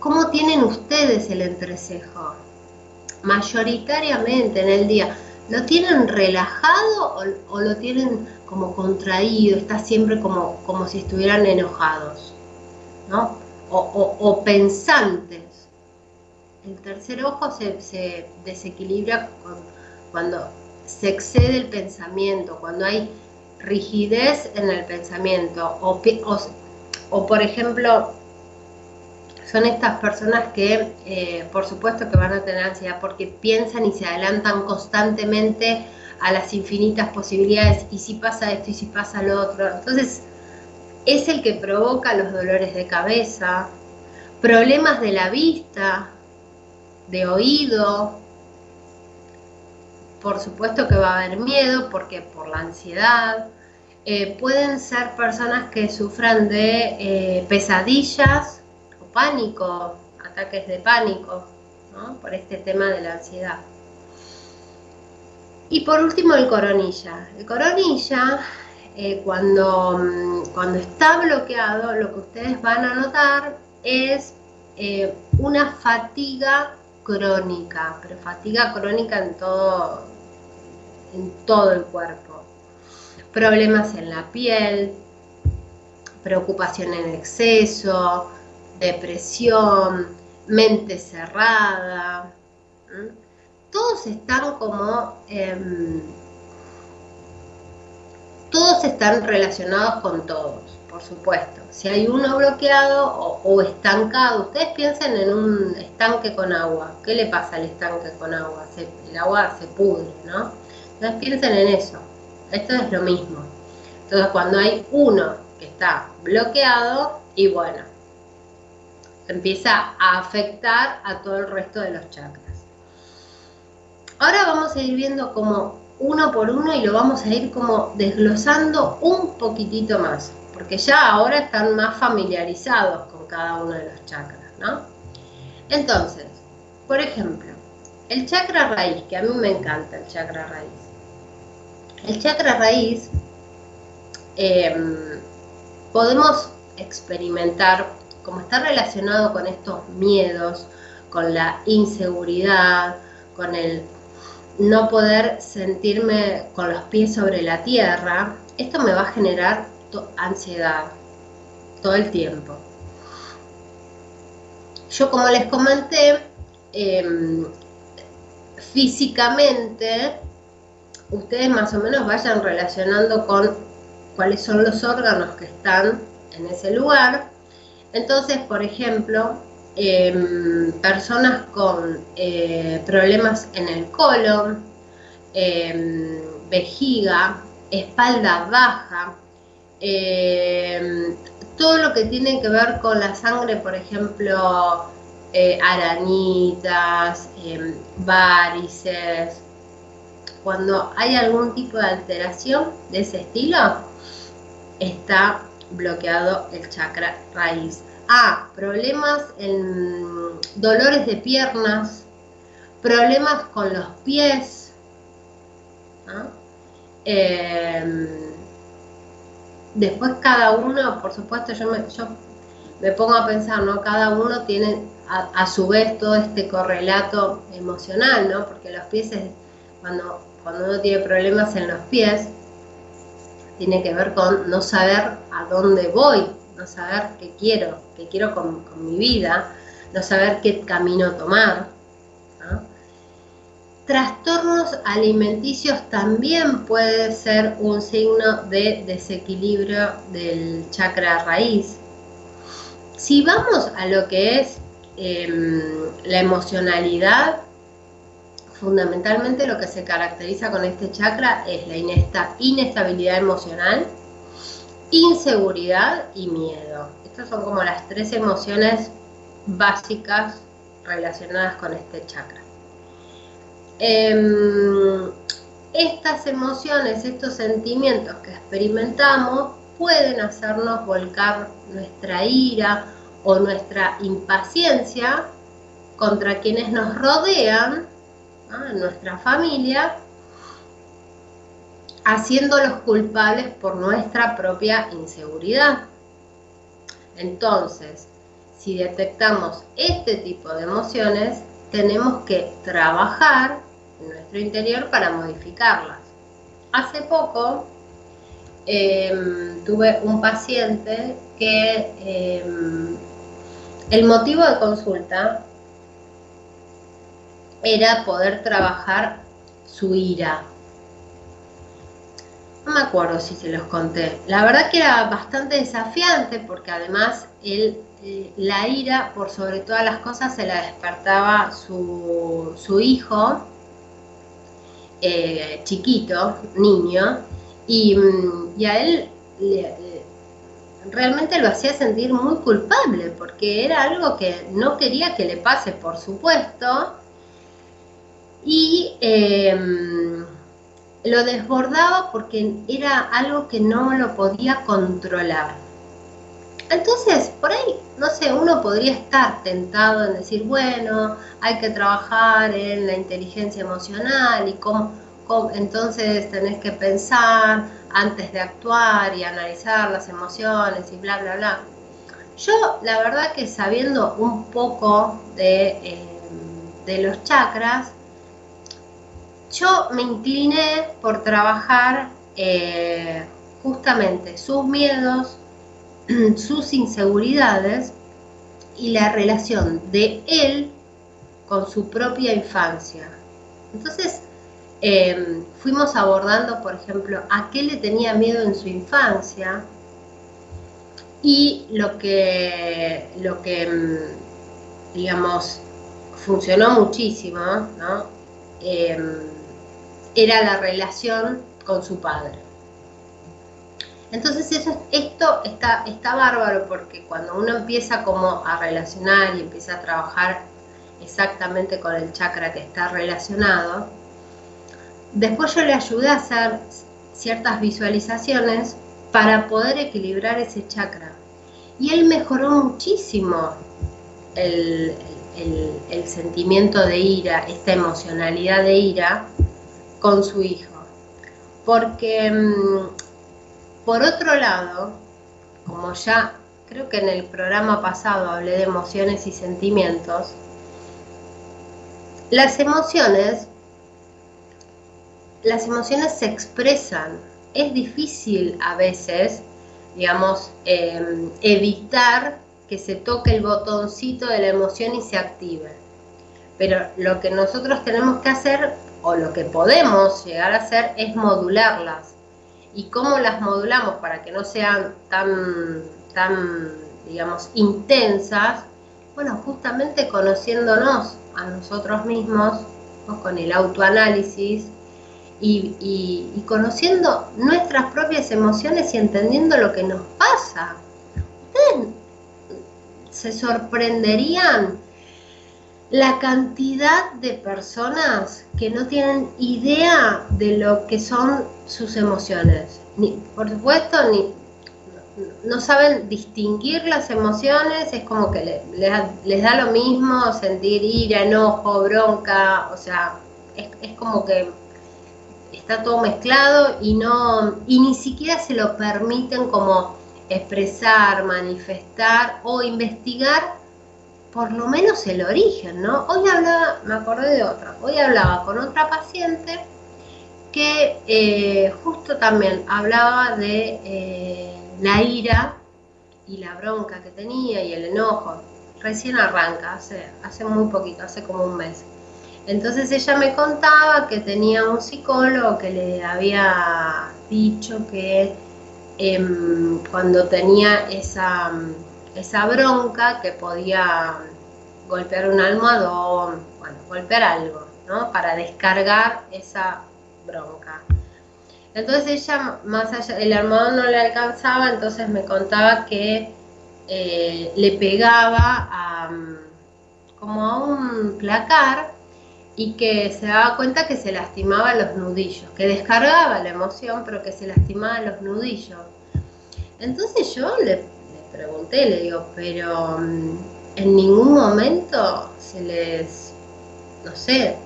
cómo tienen ustedes el entrecejo, mayoritariamente en el día ¿Lo tienen relajado o, lo tienen como contraído? Está siempre como, como si estuvieran enojados, ¿no? O, pensantes. El tercer ojo se, desequilibra cuando se excede el pensamiento, cuando hay rigidez en el pensamiento. O, o por ejemplo, son estas personas que, eh, por supuesto, que van a tener ansiedad porque piensan y se adelantan constantemente a las infinitas posibilidades y si pasa esto y si pasa lo otro. Entonces, es el que provoca los dolores de cabeza, problemas de la vista, de oído. Por supuesto que va a haber miedo porque por la ansiedad. Eh, pueden ser personas que sufran de eh, pesadillas pánico, ataques de pánico, por este tema de la ansiedad. Y por último el coronilla. El coronilla, eh, cuando, mm, cuando está bloqueado, lo que ustedes van a notar es eh, una fatiga crónica, pero fatiga crónica en todo, en todo el cuerpo. Problemas en la piel, preocupación en exceso, depresión, mente cerrada. Todos están como... Em, todos están relacionados con todos, por supuesto. Si hay uno bloqueado o, estancado, ustedes piensen en un estanque con agua. ¿Qué le pasa al estanque con agua? el agua se pudre, ¿no? Entonces piensen en eso. Esto es lo mismo. Entonces cuando hay uno que está bloqueado, y bueno, empieza a afectar a todo el resto de los chakras. Ahora vamos a ir viendo como uno por uno y lo vamos a ir como desglosando un poquitito más, porque ya ahora están más familiarizados con cada uno de los chakras, ¿no? Entonces, por ejemplo, el chakra raíz, que a mí me encanta el chakra raíz. El chakra raíz em, podemos experimentar como está relacionado con estos miedos, con la inseguridad, con el no poder sentirme con los pies sobre la tierra, esto me va a generar ansiedad todo el tiempo. Yo como les comenté, em, físicamente, ustedes más o menos vayan relacionando con cuáles son los órganos que están en ese lugar entonces, por ejemplo, em, personas con eh, problemas en el colon, em, vejiga, espalda baja, eh, todo lo que tiene que ver con la sangre, por ejemplo, eh, arañitas, em, varices, cuando hay algún tipo de alteración de ese estilo, está bloqueado el chakra raíz. Ah, problemas en dolores de piernas, problemas con los pies. Em, después cada uno, por supuesto, yo me, yo me pongo a pensar, ¿no? Cada uno tiene a, su vez todo este correlato emocional, ¿no? Porque los pies, cuando, cuando uno tiene problemas en los pies, tiene que ver con no saber a dónde voy, no saber qué quiero, qué quiero con, mi vida, no saber qué camino tomar. Trastornos alimenticios también puede ser un signo de desequilibrio del chakra raíz. Si vamos a lo que es em, la emocionalidad, fundamentalmente lo que se caracteriza con este chakra es la inestabilidad emocional, inseguridad y miedo. Estas son como las tres emociones básicas relacionadas con este chakra. Em, estas emociones, estos sentimientos que experimentamos pueden hacernos volcar nuestra ira o nuestra impaciencia contra quienes nos rodean, nuestra familia, haciéndolos culpables por nuestra propia inseguridad. Entonces, si detectamos este tipo de emociones, tenemos que trabajar en nuestro interior para modificarlas. Hace poco em, tuve un paciente que em, el motivo de consulta era poder trabajar su ira, no me acuerdo si se los conté. La verdad que era bastante desafiante porque además él, eh, la ira, por sobre todas las cosas, se la despertaba su, hijo, eh, chiquito, niño, y, a él realmente lo hacía sentir muy culpable porque era algo que no quería que le pase, por supuesto. Y em, lo desbordaba porque era algo que no lo podía controlar. Entonces, por ahí, no sé, uno podría estar tentado en decir, bueno, hay que trabajar en la inteligencia emocional y cómo, entonces tenés que pensar antes de actuar y analizar las emociones y bla, bla, bla. Yo, la verdad que sabiendo un poco de, eh, de los chakras, yo me incliné por trabajar eh, justamente sus miedos, sus inseguridades y la relación de él con su propia infancia. Entonces, em, fuimos abordando, por ejemplo, a qué le tenía miedo en su infancia y lo que, lo que em, digamos, funcionó muchísimo, ¿no? Em, era la relación con su padre. Entonces eso, esto está, está bárbaro porque cuando uno empieza como a relacionar y empieza a trabajar exactamente con el chakra que está relacionado, después yo le ayudé a hacer ciertas visualizaciones para poder equilibrar ese chakra. Y él mejoró muchísimo el, el sentimiento de ira, esta emocionalidad de ira, con su hijo. Porque, mm, por otro lado, como ya creo que en el programa pasado hablé de emociones y sentimientos, las emociones, las emociones se expresan. Es difícil a veces, digamos, em, evitar que se toque el botoncito de la emoción y se active. Pero lo que nosotros tenemos que hacer o lo que podemos llegar a hacer es modularlas. ¿Y cómo las modulamos para que no sean tan, tan digamos, intensas? Bueno, justamente conociéndonos a nosotros mismos, con el autoanálisis y, conociendo nuestras propias emociones y entendiendo lo que nos pasa. Ustedes se sorprenderían la cantidad de personas que no tienen idea de lo que son sus emociones. Ni, por supuesto, ni, no saben distinguir las emociones, es como que les, da lo mismo sentir ira, enojo, bronca, o sea, es, es como que está todo mezclado y no y ni siquiera se lo permiten como expresar, manifestar o investigar por lo menos el origen, ¿no? Hoy hablaba, me acordé de otra, hoy hablaba con otra paciente que eh, justo también hablaba de eh, la ira y la bronca que tenía y el enojo. Recién arranca, hace, muy poquito, hace como un mes. Entonces ella me contaba que tenía un psicólogo que le había dicho que em, cuando tenía esa, esa bronca que podía golpear un almohadón, bueno, golpear algo, ¿no? Para descargar esa bronca. Entonces ella, más allá, el almohadón no le alcanzaba, entonces me contaba que eh, le pegaba como a un placar y que se daba cuenta que se lastimaba los nudillos, que descargaba la emoción, pero que se lastimaba los nudillos. Entonces yo le, pregunté, le digo, pero mm, en ningún momento se les, no sé,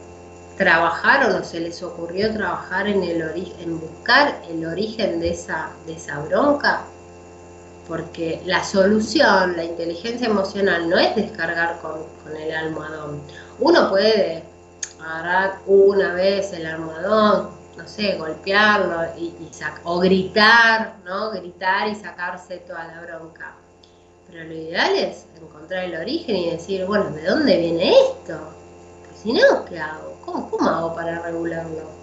trabajaron o se les ocurrió trabajar en el en buscar el origen de esa, de esa bronca, porque la solución, la inteligencia emocional, no es descargar con, con el almohadón. Uno puede agarrar una vez el almohadón, no sé, golpearlo y, o gritar, ¿no? Gritar y sacarse toda la bronca. Pero lo ideal es encontrar el origen y decir, bueno, ¿de dónde viene esto? Pues si no, ¿qué hago? ¿Cómo, hago para regularlo?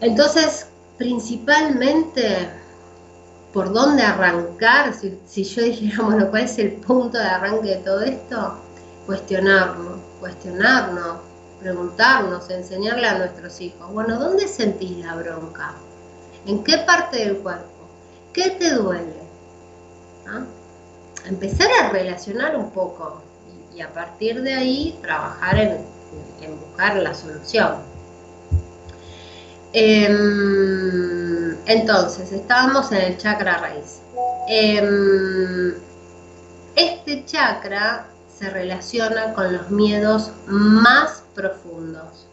Entonces, principalmente, ¿por dónde arrancar? Si, si yo dijera, bueno, ¿cuál es el punto de arranque de todo esto? Cuestionarlo cuestionarnos, preguntarnos, enseñarle a nuestros hijos, bueno, ¿dónde sentís la bronca? ¿En qué parte del cuerpo? ¿Qué te duele? Empezar a relacionar un poco y, a partir de ahí trabajar en, buscar la solución. Em, entonces, estábamos en el chakra raíz. Em, este chakra se relaciona con los miedos más profundos.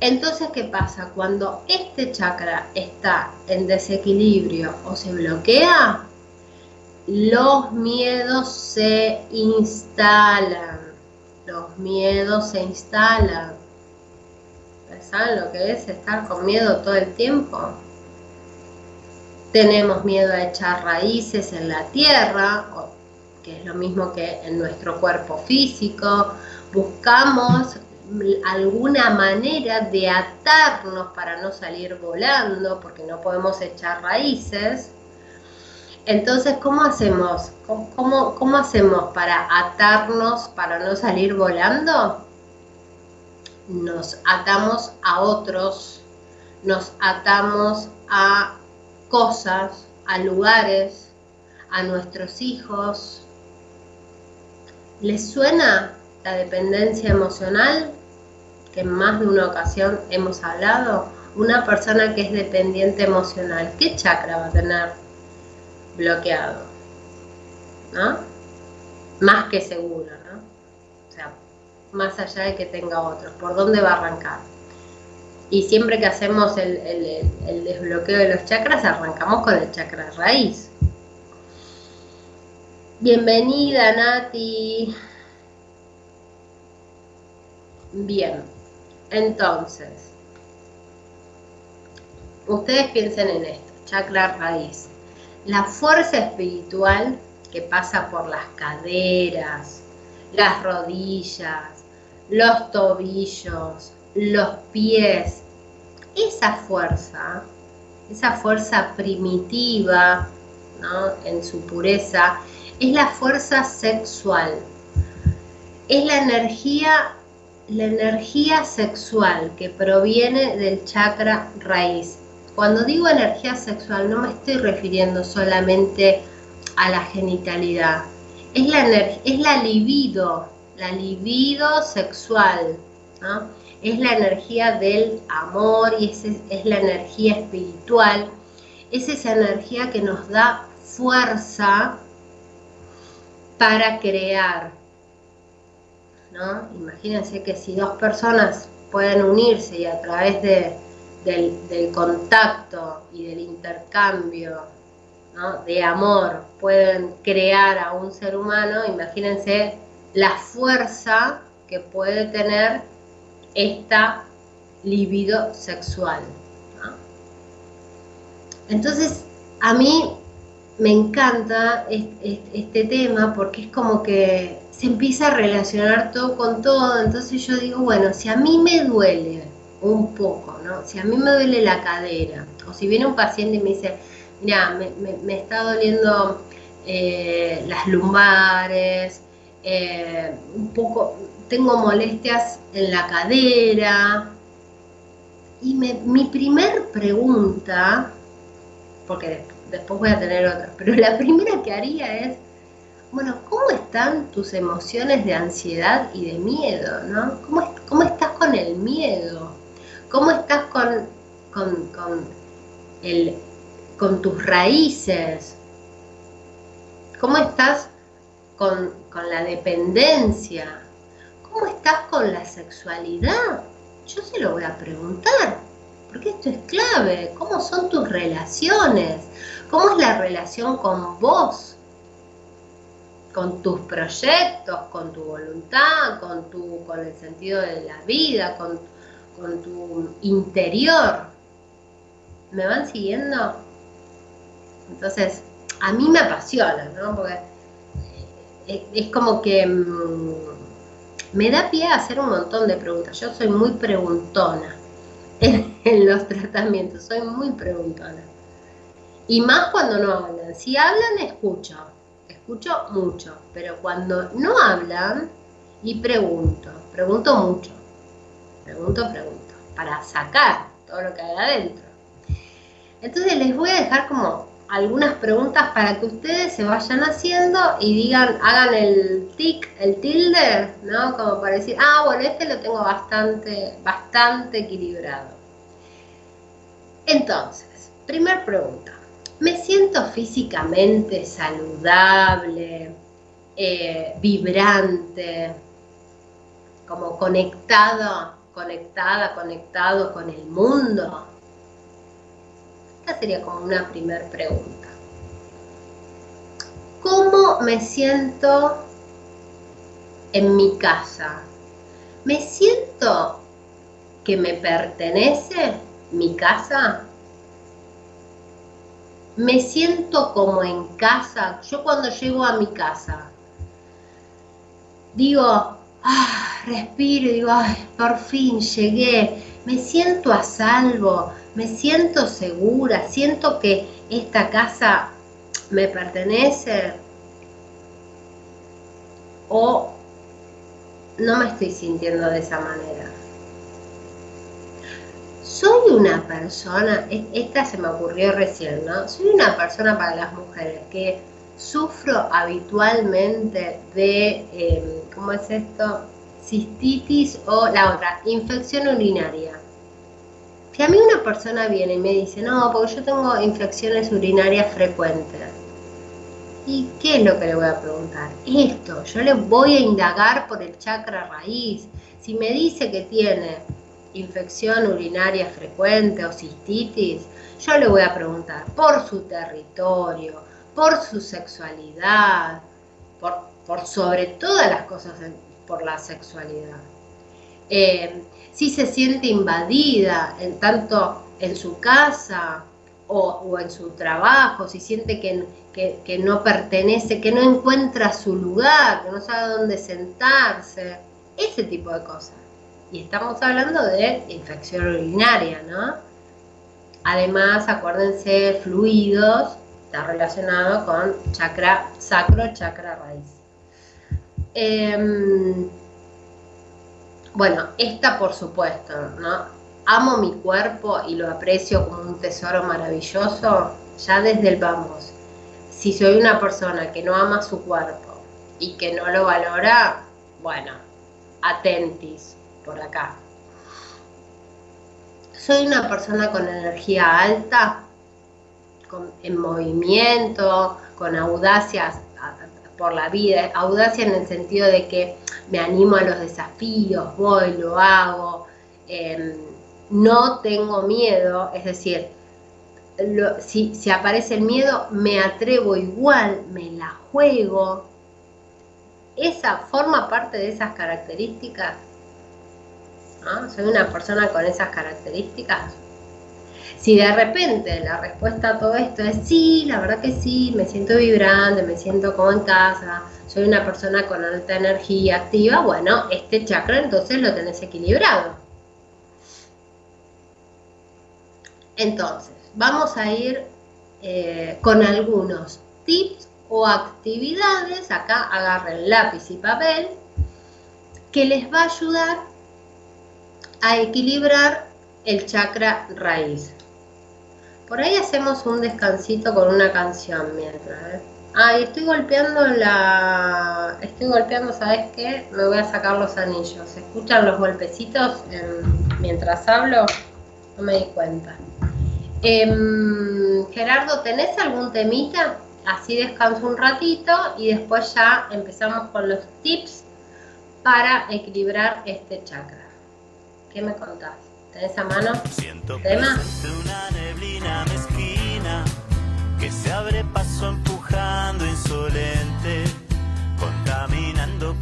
Entonces, ¿qué pasa? Cuando este chakra está en desequilibrio o se bloquea, los miedos se instalan. Los miedos se instalan. ¿Saben lo que es estar con miedo todo el tiempo? Tenemos miedo a echar raíces en la tierra que es lo mismo que en nuestro cuerpo físico. Buscamos alguna manera de atarnos para no salir volando, porque no podemos echar raíces. Entonces, ¿cómo hacemos? ¿Cómo, hacemos para atarnos, para no salir volando? Nos atamos a otros, nos atamos a cosas, a lugares, a nuestros hijos, ¿Les suena la dependencia emocional? Que en más de una ocasión hemos hablado. Una persona que es dependiente emocional, ¿qué chakra va a tener bloqueado? ¿No? Más que seguro, ¿no? O sea, más allá de que tenga otros, ¿por dónde va a arrancar? Y siempre que hacemos el, el desbloqueo de los chakras, arrancamos con el chakra raíz. Bienvenida, Nati. Bien, entonces, ustedes piensen en esto, chakra raíz. La fuerza espiritual que pasa por las caderas, las rodillas, los tobillos, los pies, esa fuerza, esa fuerza primitiva, ¿no? en su pureza, es la fuerza sexual, es la energía la energía sexual que proviene del chakra raíz. Cuando digo energía sexual no me estoy refiriendo solamente a la genitalidad, es la, es libido, la libido sexual, es la energía del amor y es, es la energía espiritual, es esa energía que nos da fuerza para crear. ¿no? Imagínense que si dos personas pueden unirse y a través de, del, contacto y del intercambio de amor pueden crear a un ser humano, imagínense la fuerza que puede tener esta libido sexual. Entonces, a mí me encanta este, tema porque es como que se empieza a relacionar todo con todo, entonces yo digo, bueno, si a mí me duele un poco, ¿no? Si a mí me duele la cadera, o si viene un paciente y me dice, mira, me, está doliendo eh, las lumbares, eh, un poco, tengo molestias en la cadera, y mi primer pregunta, porque después voy a tener otra, pero la primera que haría es, bueno, ¿cómo están tus emociones de ansiedad y de miedo? ¿no? ¿Cómo, cómo estás con el miedo? ¿Cómo estás con, con, el, con tus raíces? ¿Cómo estás con, con la dependencia? ¿Cómo estás con la sexualidad? Yo se lo voy a preguntar, porque esto es clave. ¿Cómo son tus relaciones? ¿Cómo es la relación con vos? Con tus proyectos, con tu voluntad, con, tu, con el sentido de la vida, con, con tu interior. ¿Me van siguiendo? Entonces, a mí me apasiona, ¿no? Porque es como que mm, me da pie a hacer un montón de preguntas. Yo soy muy preguntona en los tratamientos, soy muy preguntona. Y más cuando no hablan. Si hablan, escucho. Escucho mucho. Pero cuando no hablan, y pregunto. Pregunto mucho. Pregunto, pregunto. Para sacar todo lo que hay adentro. Entonces les voy a dejar como algunas preguntas para que ustedes se vayan haciendo y digan, hagan el tic, el tilde, ¿no? Como para decir, ah, bueno, este lo tengo bastante, bastante equilibrado. Entonces, primer pregunta me siento físicamente saludable, eh, vibrante, como conectado, conectada, conectado con el mundo. Esta sería como una primera pregunta. ¿Cómo me siento en mi casa? ¿Me siento que me pertenece mi casa? me siento como en casa. Yo cuando llego a mi casa, digo, ah, respiro y digo, ay, por fin llegué, me siento a salvo, me siento segura, siento que esta casa me pertenece o no me estoy sintiendo de esa manera soy una persona, esta se me ocurrió recién, ¿no? Soy una persona para las mujeres que sufro habitualmente de, em, ¿cómo es esto? Cistitis o la otra, infección urinaria. Si a mí una persona viene y me dice, no, porque yo tengo infecciones urinarias frecuentes. ¿Y qué es lo que le voy a preguntar? Esto, yo le voy a indagar por el chakra raíz. Si me dice que tiene infección urinaria frecuente o cistitis, yo le voy a preguntar por su territorio, por su sexualidad, por, sobre todas las cosas, por la sexualidad. Eh, si se siente invadida, en tanto en su casa o, en su trabajo, si siente que, que, no pertenece, que no encuentra su lugar, que no sabe dónde sentarse, ese tipo de cosas. Y estamos hablando de infección urinaria, ¿no? Además, acuérdense, fluidos, está relacionado con chakra sacro, chakra raíz. Em, Bueno, esta por supuesto, ¿no? Amo mi cuerpo y lo aprecio como un tesoro maravilloso ya desde el vamos. Si soy una persona que no ama su cuerpo y que no lo valora, bueno, atentis por acá. Soy una persona con energía alta, en movimiento, con audacia por la vida, audacia en el sentido de que me animo a los desafíos, voy, lo hago, em, no tengo miedo, es decir, si, si aparece el miedo, me atrevo igual, me la juego. Esa forma parte de esas características. Soy una persona con esas características. Si de repente la respuesta a todo esto es sí, la verdad que sí, me siento vibrante, me siento como en casa, soy una persona con alta energía activa, bueno, este chakra entonces lo tenés equilibrado. Entonces, vamos a ir eh, con algunos tips o actividades, acá agarren lápiz y papel, que les va a ayudar a equilibrar el chakra raíz. Por ahí hacemos un descansito con una canción mientras. ¿eh? Ah, estoy golpeando la... Estoy golpeando, ¿sabes qué? Me voy a sacar los anillos. ¿Se escuchan los golpecitos mientras hablo? No me di cuenta. Em, Gerardo, ¿tenés algún temita? Así descanso un ratito y después ya empezamos con los tips para equilibrar este chakra. ¿Qué me contás? ¿Tenés a mano? Siento tema? una neblina mezquina que se abre paso empujando insolente, contaminando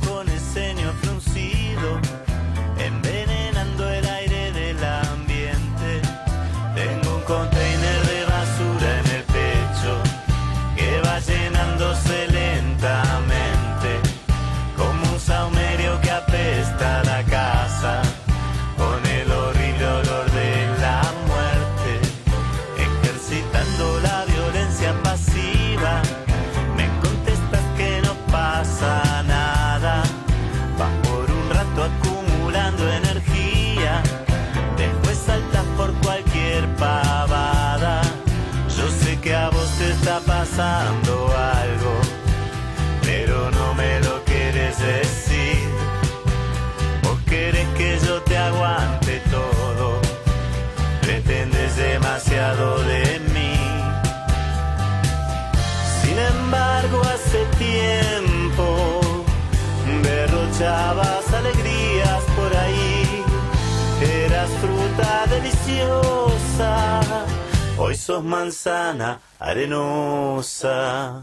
sos manzana arenosa.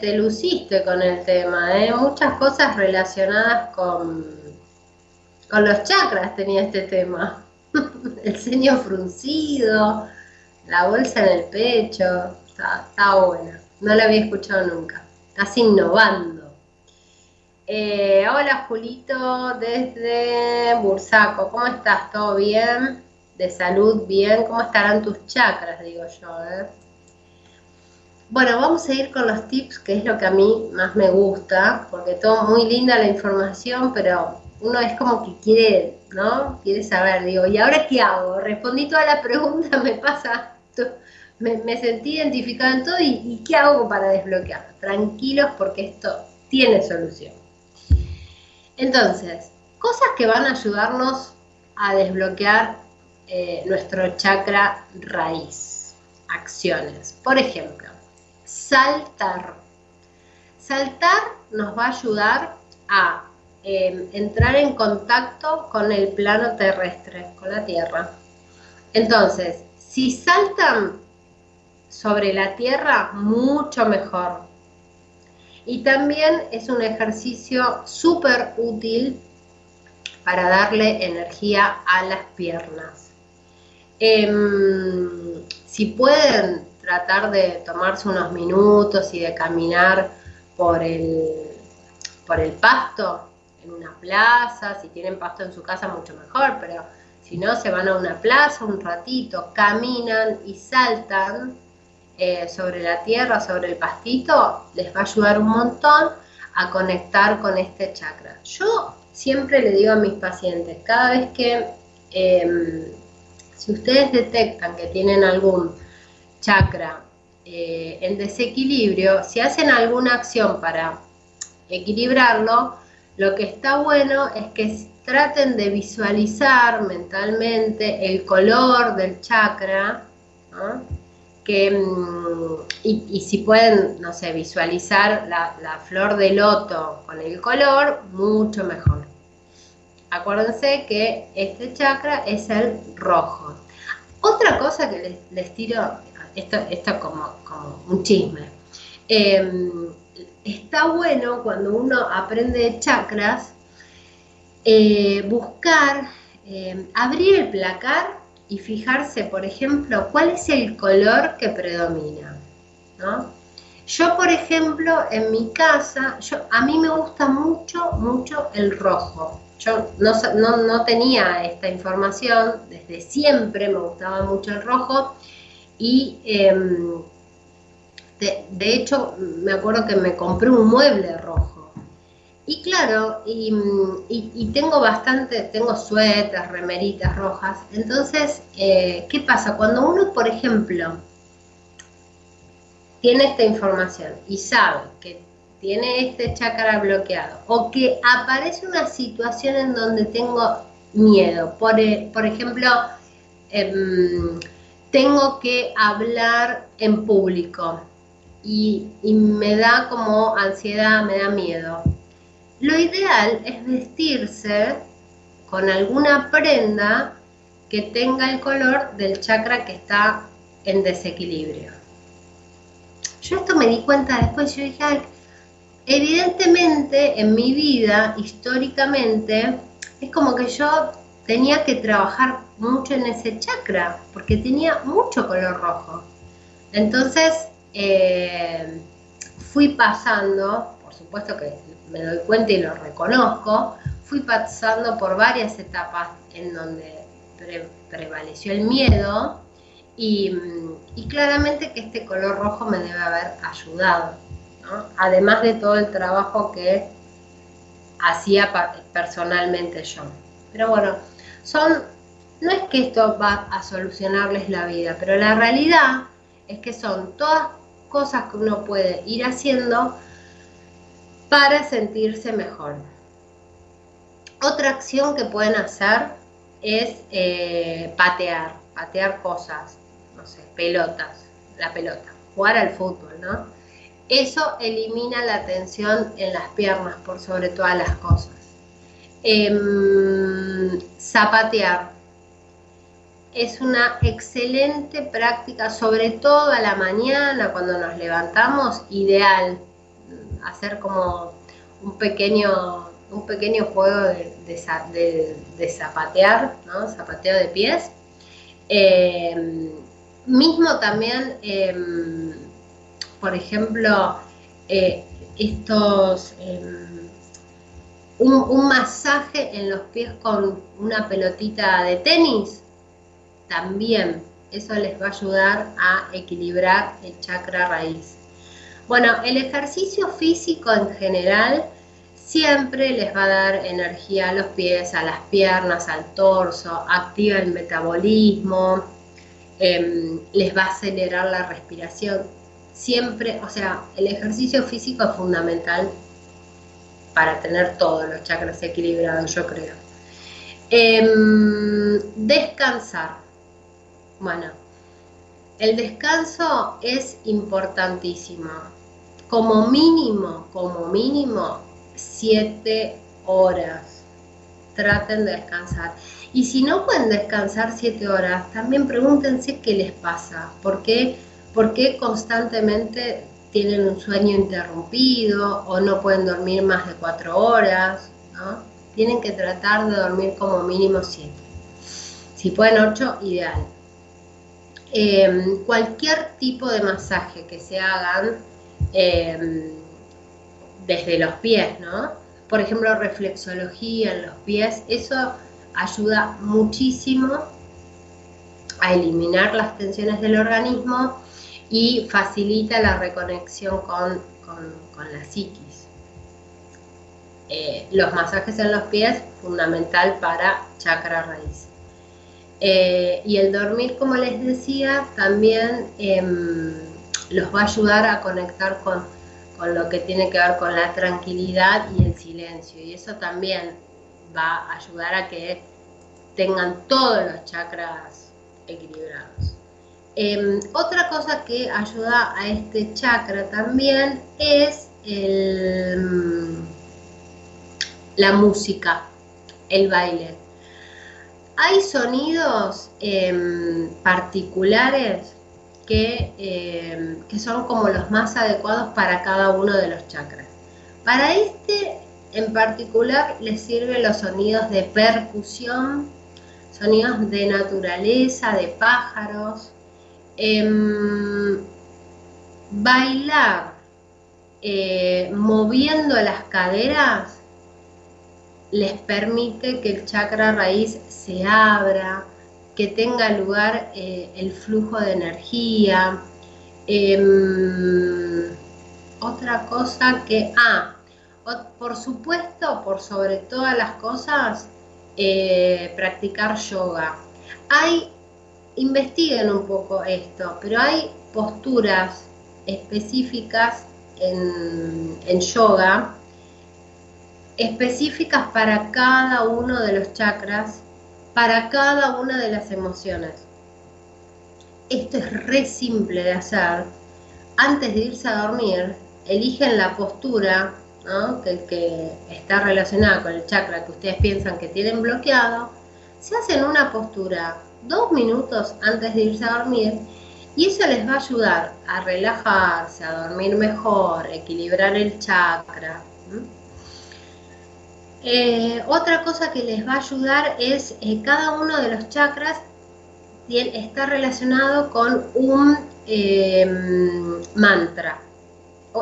Te luciste con el tema, ¿eh? Muchas cosas relacionadas con, con los chakras tenía este tema. El ceño fruncido, la bolsa en el pecho, está, está buena. No la había escuchado nunca. Estás innovando. Eh, hola Julito desde Bursaco, ¿cómo estás? ¿Todo bien? ¿De salud bien? ¿Cómo estarán tus chakras, digo yo? eh? Bueno, vamos a ir con los tips, que es lo que a mí más me gusta, porque todo muy linda la información, pero uno es como que quiere, ¿no? Quiere saber, digo, ¿y ahora qué hago? Respondí toda la pregunta, me pasa, me, sentí identificada en todo y, ¿qué hago para desbloquear? Tranquilos porque esto tiene solución. Entonces, cosas que van a ayudarnos a desbloquear eh, nuestro chakra raíz. Acciones. Por ejemplo, saltar. Saltar nos va a ayudar a em, entrar en contacto con el plano terrestre, con la Tierra. Entonces, si saltan sobre la Tierra, mucho mejor. Y también es un ejercicio súper útil para darle energía a las piernas. Em, si pueden tratar de tomarse unos minutos y de caminar por el, por el pasto en una plaza, si tienen pasto en su casa mucho mejor, pero si no se van a una plaza un ratito, caminan y saltan eh, sobre la tierra, sobre el pastito, les va a ayudar un montón a conectar con este chakra. Yo siempre le digo a mis pacientes, cada vez que, em, si ustedes detectan que tienen algún chakra eh, en desequilibrio, si hacen alguna acción para equilibrarlo, lo que está bueno es que traten de visualizar mentalmente el color del chakra, que, mm, y, si pueden, no sé, visualizar la, flor de loto con el color, mucho mejor. Acuérdense que este chakra es el rojo. Otra cosa que les, tiro, esto, esto como, un chisme, em, está bueno cuando uno aprende chakras, eh, buscar, em, abrir el placar y fijarse, por ejemplo, cuál es el color que predomina. Yo, por ejemplo, en mi casa, yo, a mí me gusta mucho, mucho el rojo. Yo no, tenía esta información, desde siempre me gustaba mucho el rojo y em, de, hecho me acuerdo que me compré un mueble rojo. Y claro, y, tengo bastante, tengo suetas, remeritas rojas. Entonces, eh, ¿qué pasa? Cuando uno, por ejemplo, tiene esta información y sabe que tiene este chakra bloqueado o que aparece una situación en donde tengo miedo. Por, e, por ejemplo, em, tengo que hablar en público y, me da como ansiedad, me da miedo. Lo ideal es vestirse con alguna prenda que tenga el color del chakra que está en desequilibrio. Yo esto me di cuenta después, yo dije, Evidentemente, en mi vida, históricamente, es como que yo tenía que trabajar mucho en ese chakra, porque tenía mucho color rojo. Entonces, eh, fui pasando, por supuesto que me doy cuenta y lo reconozco, fui pasando por varias etapas en donde prevaleció el miedo y claramente que este color rojo me debe haber ayudado además de todo el trabajo que hacía personalmente yo. Pero bueno, son, no es que esto va a solucionarles la vida, pero la realidad es que son todas cosas que uno puede ir haciendo para sentirse mejor. Otra acción que pueden hacer es eh, patear, patear cosas, no sé, pelotas, la pelota, jugar al fútbol, ¿no? Eso elimina la tensión en las piernas por sobre todas las cosas. Em, zapatear es una excelente práctica, sobre todo a la mañana cuando nos levantamos, ideal hacer como un pequeño, un pequeño juego de, zapatear, ¿no? zapateo de pies. Em, mismo también em, por ejemplo, eh, estos, em, un, masaje en los pies con una pelotita de tenis, también Eso les va a ayudar a equilibrar el chakra raíz. Bueno, el ejercicio físico en general siempre les va a dar energía a los pies, a las piernas, al torso, activa el metabolismo, em, les va a acelerar la respiración. Siempre, o sea, el ejercicio físico es fundamental para tener todos los chakras equilibrados, yo creo. Em, descansar. Bueno, el descanso es importantísimo. Como mínimo, como mínimo, siete horas. Traten de descansar. Y si no pueden descansar siete horas, también pregúntense qué les pasa. ¿Por qué, ¿Por qué constantemente tienen un sueño interrumpido o no pueden dormir más de cuatro horas? Tienen que tratar de dormir como mínimo siete. Si pueden ocho, ideal. Em, cualquier tipo de masaje que se hagan, em, desde los pies, ¿no? Por ejemplo, reflexología en los pies, eso ayuda muchísimo a eliminar las tensiones del organismo y facilita la reconexión con, la psiquis. Eh, los masajes en los pies, fundamental para chakra raíz. Eh, y el dormir, como les decía, también em, los va a ayudar a conectar con lo que tiene que ver con la tranquilidad y el silencio. Y eso también va a ayudar a que tengan todos los chakras equilibrados. Em, otra cosa que ayuda a este chakra también es la música, el baile. Hay sonidos em, particulares eh, que, son como los más adecuados para cada uno de los chakras. Para este en particular les sirven los sonidos de percusión, sonidos de naturaleza, de pájaros. Em, bailar eh, moviendo las caderas les permite que el chakra raíz se abra, que tenga lugar eh, el flujo de energía. Em, otra cosa que, ah, por supuesto, por sobre todas las cosas, eh, practicar yoga. Hay, investiguen un poco esto, pero hay posturas específicas en, en yoga, específicas para cada uno de los chakras para cada una de las emociones. Esto es re simple de hacer. Antes de irse a dormir, eligen la postura que, está relacionada con el chakra que ustedes piensan que tienen bloqueado. Se hacen una postura dos minutos antes de irse a dormir y eso les va a ayudar a relajarse, a dormir mejor, equilibrar el chakra. Eh, otra cosa que les va a ayudar es eh, cada uno de los chakras está relacionado con un em, mantra.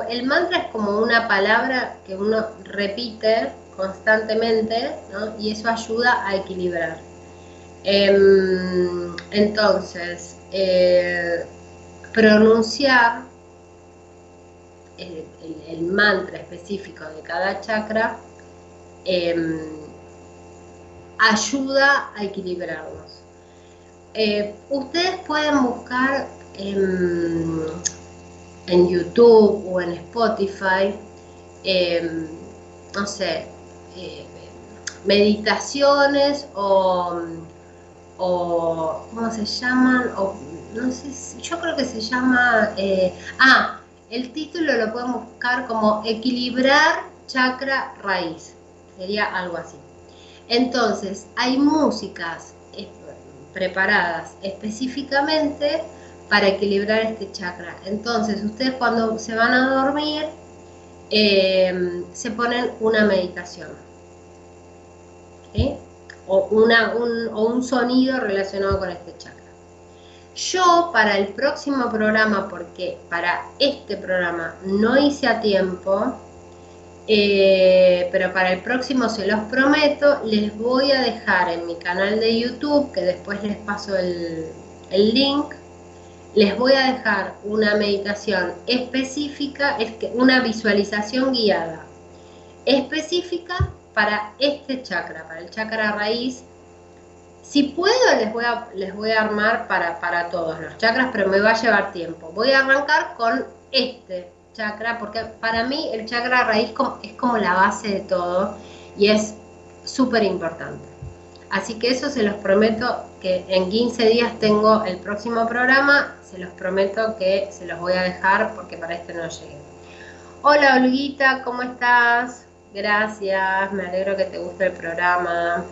el mantra es como una palabra que uno repite constantemente y eso ayuda a equilibrar. Em, entonces, eh, pronunciar el mantra específico de cada chakra Em, ayuda a equilibrarnos. Eh, ustedes pueden buscar en, YouTube o en Spotify, em, no sé, eh, meditaciones o, ¿cómo se llaman? no sé, yo creo que se llama, eh, ah, el título lo pueden buscar como equilibrar chakra raíz sería algo así. Entonces, hay músicas preparadas específicamente para equilibrar este chakra. Entonces, ustedes cuando se van a dormir, em, se ponen una meditación. Un, o un sonido relacionado con este chakra. Yo para el próximo programa, porque para este programa no hice a tiempo, eh, pero para el próximo se los prometo, les voy a dejar en mi canal de YouTube, que después les paso el, link, les voy a dejar una meditación específica, una visualización guiada específica para este chakra, para el chakra raíz. Si puedo, les voy a, les voy a armar para, para todos los chakras, pero me va a llevar tiempo. Voy a arrancar con este chakra, porque para mí el chakra raíz es como la base de todo y es súper importante. Así que eso se los prometo que en 15 días tengo el próximo programa, se los prometo que se los voy a dejar porque para este no llegué. Hola Olguita, ¿cómo estás? Gracias, me alegro que te guste el programa.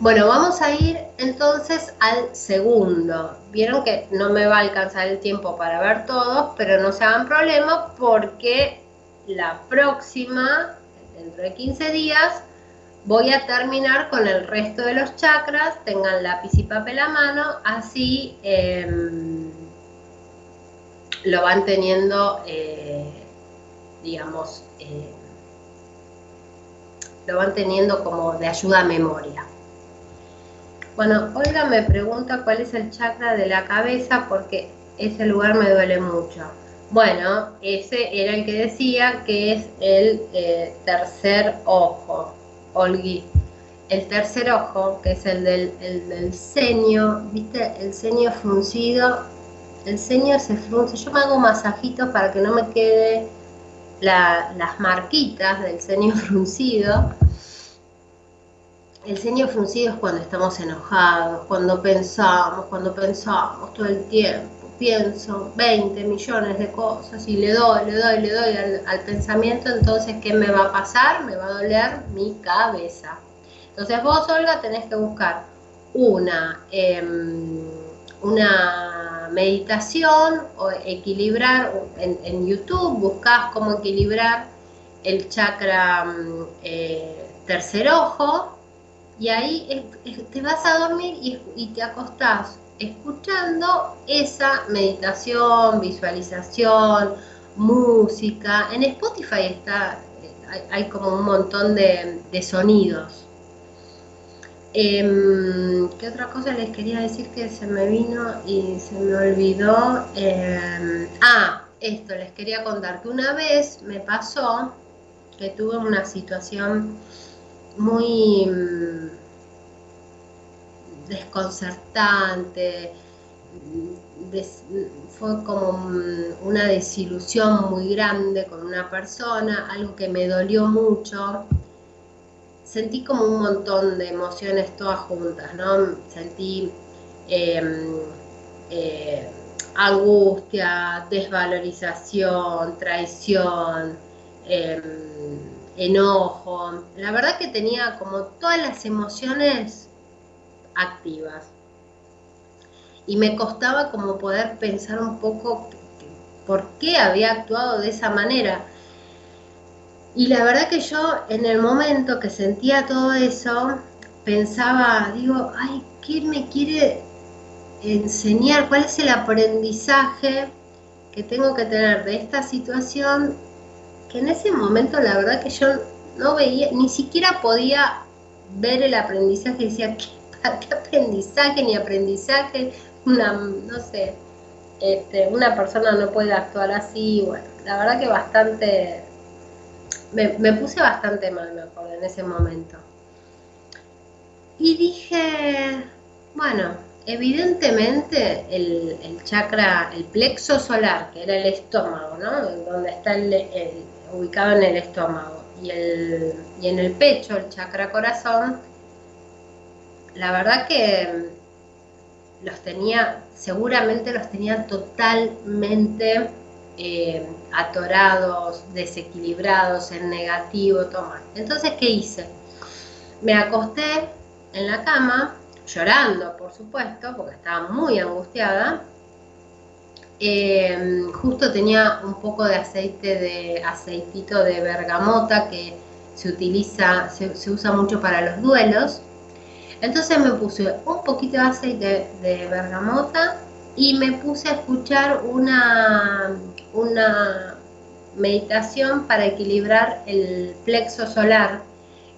Bueno, vamos a ir entonces al segundo. Vieron que no me va a alcanzar el tiempo para ver todos, pero no se hagan problema porque la próxima, dentro de 15 días, voy a terminar con el resto de los chakras. Tengan lápiz y papel a mano, así em, lo van teniendo, eh, digamos, eh, lo van teniendo como de ayuda a memoria. Bueno, Olga me pregunta cuál es el chakra de la cabeza porque ese lugar me duele mucho. Bueno, ese era el que decía que es el eh, tercer ojo, Olgui. El tercer ojo, que es el del, el ceño, ¿viste? El ceño fruncido. El ceño se frunce. Yo me hago masajitos para que no me quede las marquitas del ceño fruncido el ceño fruncido es cuando estamos enojados, cuando pensamos, cuando pensamos todo el tiempo. Pienso 20 millones de cosas y le doy, le doy, le doy al, pensamiento, entonces ¿qué me va a pasar? Me va a doler mi cabeza. Entonces vos, Olga, tenés que buscar una, em, una meditación o equilibrar, en, YouTube buscas cómo equilibrar el chakra mm, eh, tercer ojo, y ahí te vas a dormir y, te acostás escuchando esa meditación, visualización, música. En Spotify está, hay, como un montón de, sonidos. Em, ¿Qué otra cosa les quería decir que se me vino y se me olvidó? Em, ah, esto les quería contar que una vez me pasó que tuve una situación muy mm, desconcertante, fue como una desilusión muy grande con una persona, algo que me dolió mucho. Sentí como un montón de emociones todas juntas, ¿no? Sentí em, eh, angustia, desvalorización, traición. Em, enojo. La verdad que tenía como todas las emociones activas. Y me costaba como poder pensar un poco por qué había actuado de esa manera. Y la verdad que yo en el momento que sentía todo eso, pensaba, digo, ay, ¿qué me quiere enseñar? ¿Cuál es el aprendizaje que tengo que tener de esta situación que en ese momento la verdad que yo no veía, ni siquiera podía ver el aprendizaje, decía, ¿qué, qué aprendizaje ni aprendizaje? Una, no sé, este, una persona no puede actuar así, bueno, la verdad que bastante, me, puse bastante mal, me acuerdo, en ese momento. Y dije, bueno, evidentemente el, chakra, el plexo solar, que era el estómago, ¿no? Donde está el, ubicado en el estómago y, el, y en el pecho, el chakra corazón, la verdad que los tenía, seguramente los tenía totalmente eh, atorados, desequilibrados, en negativo, toma. Entonces, ¿qué hice? Me acosté en la cama, llorando, por supuesto, porque estaba muy angustiada, Em, justo tenía un poco de aceite de aceitito de bergamota que se utiliza, se, usa mucho para los duelos. Entonces me puse un poquito de aceite de bergamota y me puse a escuchar una, una meditación para equilibrar el plexo solar,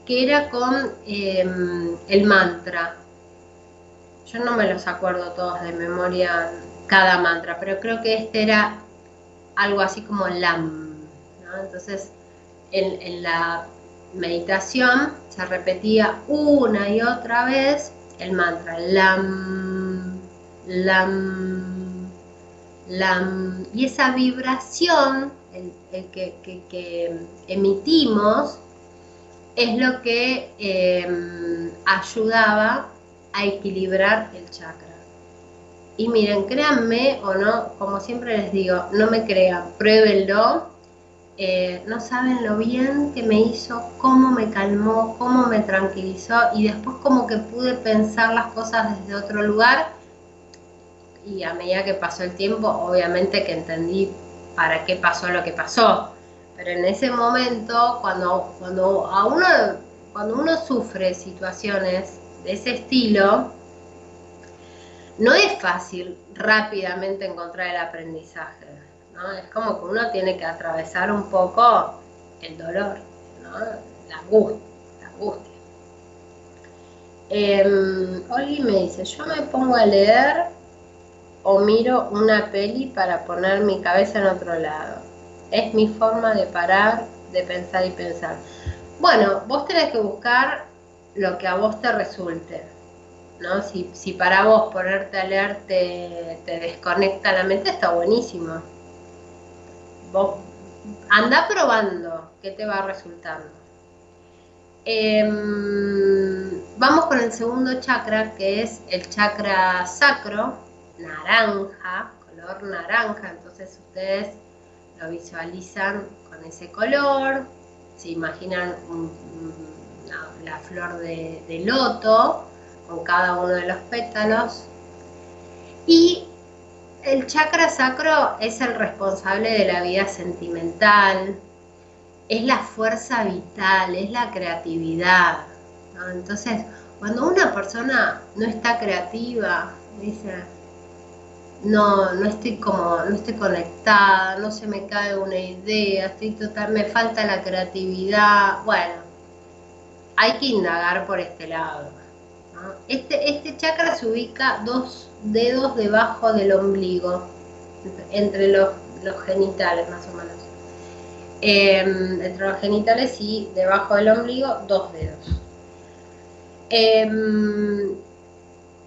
que era con em, el mantra yo no me los acuerdo todos de memoria cada mantra, pero creo que este era algo así como LAM. Entonces, en, la meditación se repetía una y otra vez el mantra LAM, LAM, LAM. Y esa vibración, que, emitimos, es lo que em, ayudaba a equilibrar el chakra. Y miren, créanme o no, como siempre les digo, no me crean, pruébenlo. Eh, no saben lo bien que me hizo, cómo me calmó, cómo me tranquilizó y después como que pude pensar las cosas desde otro lugar y a medida que pasó el tiempo, obviamente que entendí para qué pasó lo que pasó. Pero en ese momento, cuando, cuando, a uno, cuando uno sufre situaciones de ese estilo, no es fácil rápidamente encontrar el aprendizaje. ¿no? Es como que uno tiene que atravesar un poco el dolor, ¿no? la angustia. La angustia. Em, me dice, yo me pongo a leer o miro una peli para poner mi cabeza en otro lado. Es mi forma de parar, de pensar y pensar. Bueno, vos tenés que buscar lo que a vos te resulte. ¿No? Si, si para vos ponerte a leer te, desconecta la mente, está buenísimo. Vos anda probando qué te va resultando. Em, vamos con el segundo chakra, que es el chakra sacro, naranja, color naranja. Entonces ustedes lo visualizan con ese color, se imaginan la flor de, loto con cada uno de los pétalos. Y el chakra sacro es el responsable de la vida sentimental, es la fuerza vital, es la creatividad. Entonces, cuando una persona no está creativa, dice, no, no estoy como, no estoy conectada, no se me cae una idea, estoy total, me falta la creatividad. Bueno, hay que indagar por este lado. Este, este chakra se ubica dos dedos debajo del ombligo, entre los, genitales más o menos. Em, entre los genitales y debajo del ombligo, dos dedos. Em,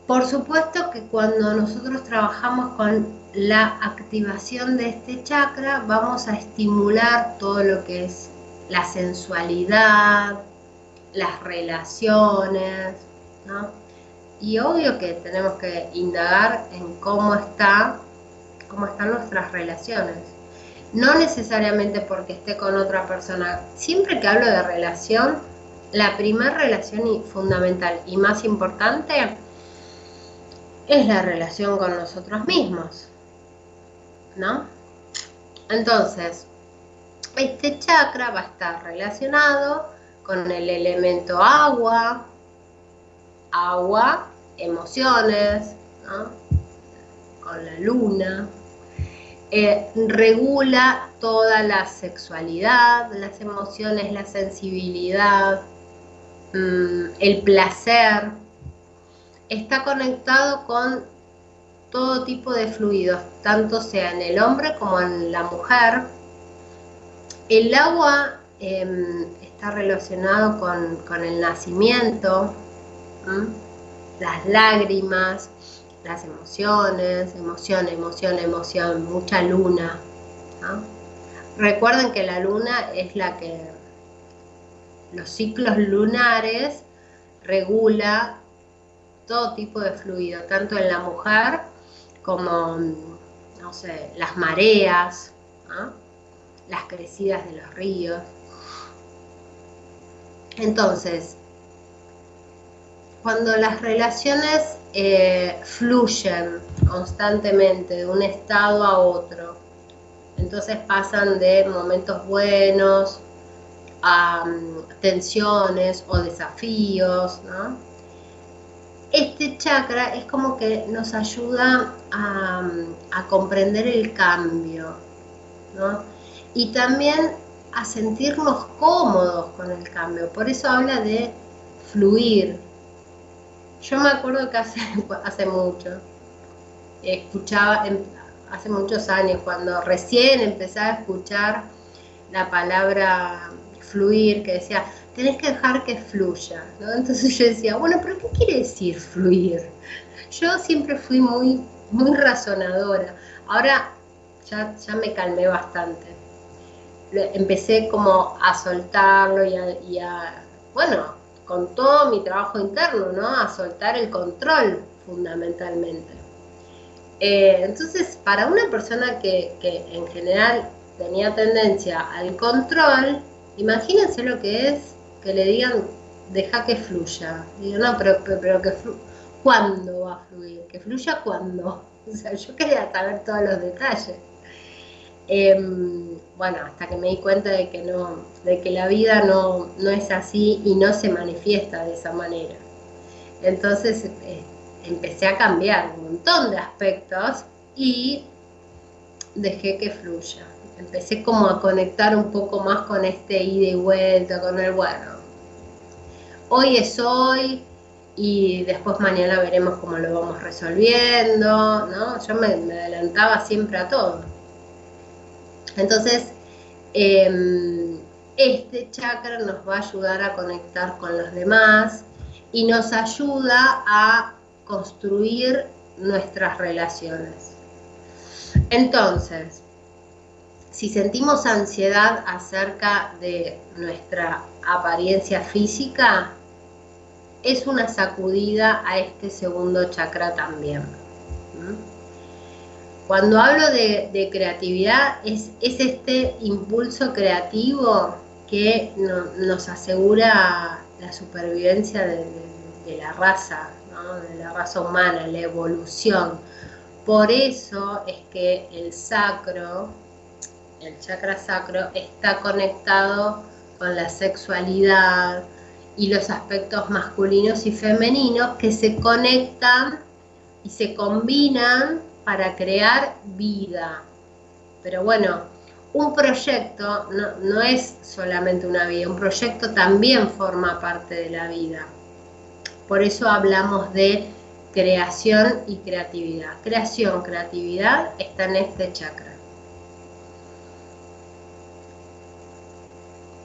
por supuesto que cuando nosotros trabajamos con la activación de este chakra, vamos a estimular todo lo que es la sensualidad, las relaciones, Y obvio que tenemos que indagar en cómo está, cómo están nuestras relaciones. No necesariamente porque esté con otra persona. Siempre que hablo de relación, la primera relación fundamental y más importante es la relación con nosotros mismos. ¿No? Entonces, este chakra va a estar relacionado con el elemento agua, agua, emociones, con la luna. Eh, regula toda la sexualidad, las emociones, la sensibilidad, mm, el placer. Está conectado con todo tipo de fluidos, tanto sea en el hombre como en la mujer. El agua em, relacionado con, el nacimiento, las lágrimas, las emociones, emoción, emoción, emoción, mucha luna. Recuerden que la luna es la que los ciclos lunares regula todo tipo de fluido, tanto en la mujer como, no sé, las mareas, las crecidas de los ríos. Entonces, cuando las relaciones eh, fluyen constantemente de un estado a otro, entonces pasan de momentos buenos a mm, tensiones o desafíos. Este chakra es como que nos ayuda a, mm, a comprender el cambio, ¿no? Y también a sentirnos cómodos con el cambio. Por eso habla de fluir, Yo me acuerdo que hace, hace mucho, escuchaba, em, hace muchos años, cuando recién empezaba a escuchar la palabra fluir, que decía, tenés que dejar que fluya. Entonces yo decía, bueno, pero ¿qué quiere decir fluir? Yo siempre fui muy, muy razonadora. Ahora ya, ya me calmé bastante. Empecé como a soltarlo y a, bueno, con todo mi trabajo interno, ¿no? A soltar el control fundamentalmente. Eh, entonces, para una persona que, que en general tenía tendencia al control, imagínense lo que es que le digan, deja que fluya. Digo, no, pero, pero, que fluya. ¿Cuándo va a fluir? Que fluya cuándo. O sea, yo quería saber todos los detalles. Em, bueno, hasta que me di cuenta de que no, de que la vida no, no es así y no se manifiesta de esa manera. Entonces eh, empecé a cambiar un montón de aspectos y dejé que fluya. Empecé como a conectar un poco más con este ida y vuelta, con el bueno, hoy es hoy y después mañana veremos cómo lo vamos resolviendo, ¿no? Yo me, adelantaba siempre a todo. Entonces, em, este chakra nos va a ayudar a conectar con los demás y nos ayuda a construir nuestras relaciones. Entonces, si sentimos ansiedad acerca de nuestra apariencia física, es una sacudida a este segundo chakra también. Cuando hablo de, creatividad, es, este impulso creativo que nos asegura la supervivencia de, la raza, de la raza humana, la evolución. Por eso es que el sacro, el chakra sacro, está conectado con la sexualidad, y los aspectos masculinos y femeninos que se conectan y se combinan para crear vida. Pero bueno, un proyecto no, es solamente una vida, un proyecto también forma parte de la vida. Por eso hablamos de creación y creatividad. Creación, creatividad está en este chakra.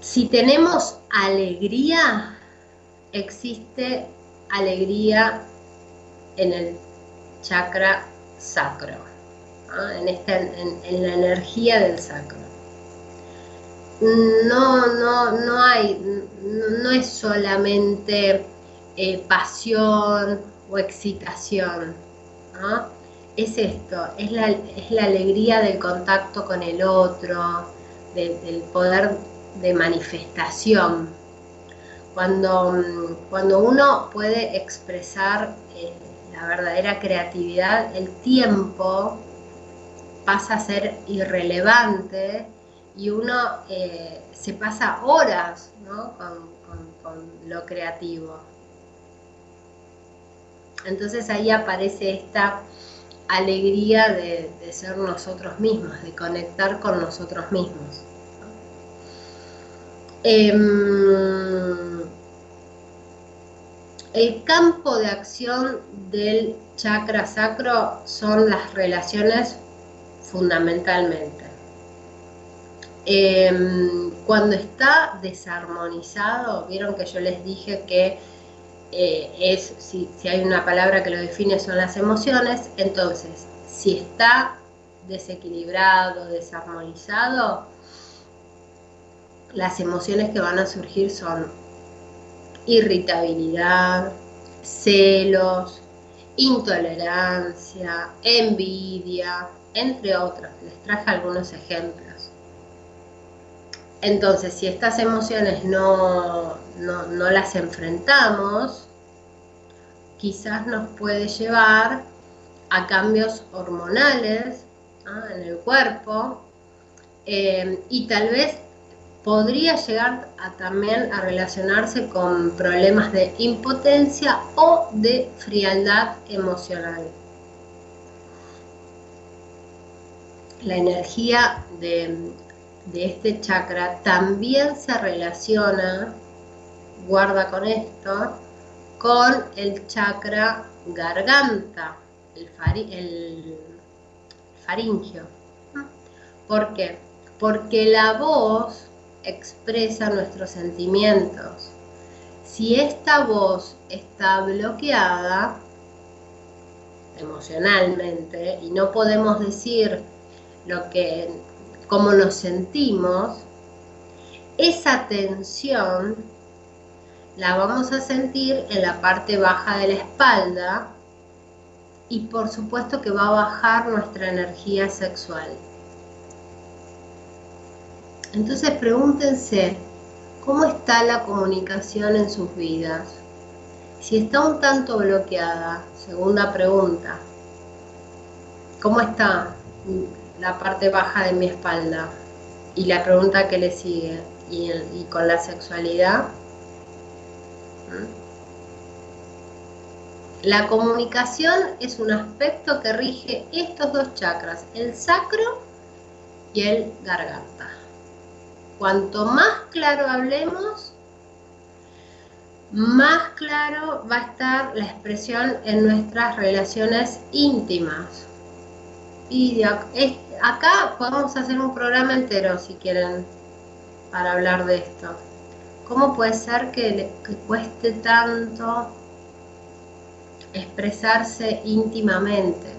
Si tenemos alegría, existe alegría en el chakra sacro, en, en, la energía del sacro. No, no, no hay, no, es solamente eh, pasión o excitación, es esto, es la, es la, alegría del contacto con el otro, del poder de manifestación. Cuando, cuando uno puede expresar eh, la verdadera creatividad, el tiempo pasa a ser irrelevante y uno eh, se pasa horas con, lo creativo. Entonces ahí aparece esta alegría de, ser nosotros mismos, de conectar con nosotros mismos. Em, el campo de acción del chakra sacro son las relaciones fundamentalmente. Em, cuando está desarmonizado, vieron que yo les dije que eh, es, si, si hay una palabra que lo define son las emociones, entonces si está desequilibrado, desarmonizado, las emociones que van a surgir son irritabilidad, celos, intolerancia, envidia, entre otras. Les traje algunos ejemplos. Entonces, si estas emociones no, no, las enfrentamos, quizás nos puede llevar a cambios hormonales en el cuerpo eh, y tal vez podría llegar a, también a relacionarse con problemas de impotencia o de frialdad emocional. La energía de, este chakra también se relaciona, guarda con esto, con el chakra garganta, el, el faringio. ¿Por qué? Porque la voz expresa nuestros sentimientos. Si esta voz está bloqueada emocionalmente y no podemos decir lo que cómo nos sentimos, esa tensión la vamos a sentir en la parte baja de la espalda y por supuesto que va a bajar nuestra energía sexual. Entonces pregúntense, ¿cómo está la comunicación en sus vidas? Si está un tanto bloqueada, segunda pregunta, ¿cómo está la parte baja de mi espalda? Y la pregunta que le sigue, ¿y, con la sexualidad? ¿Mm? La comunicación es un aspecto que rige estos dos chakras, el sacro y el garganta. Cuanto más claro hablemos, más claro va a estar la expresión en nuestras relaciones íntimas. Y acá podemos hacer un programa entero si quieren para hablar de esto. ¿Cómo puede ser que, le, cueste tanto expresarse íntimamente?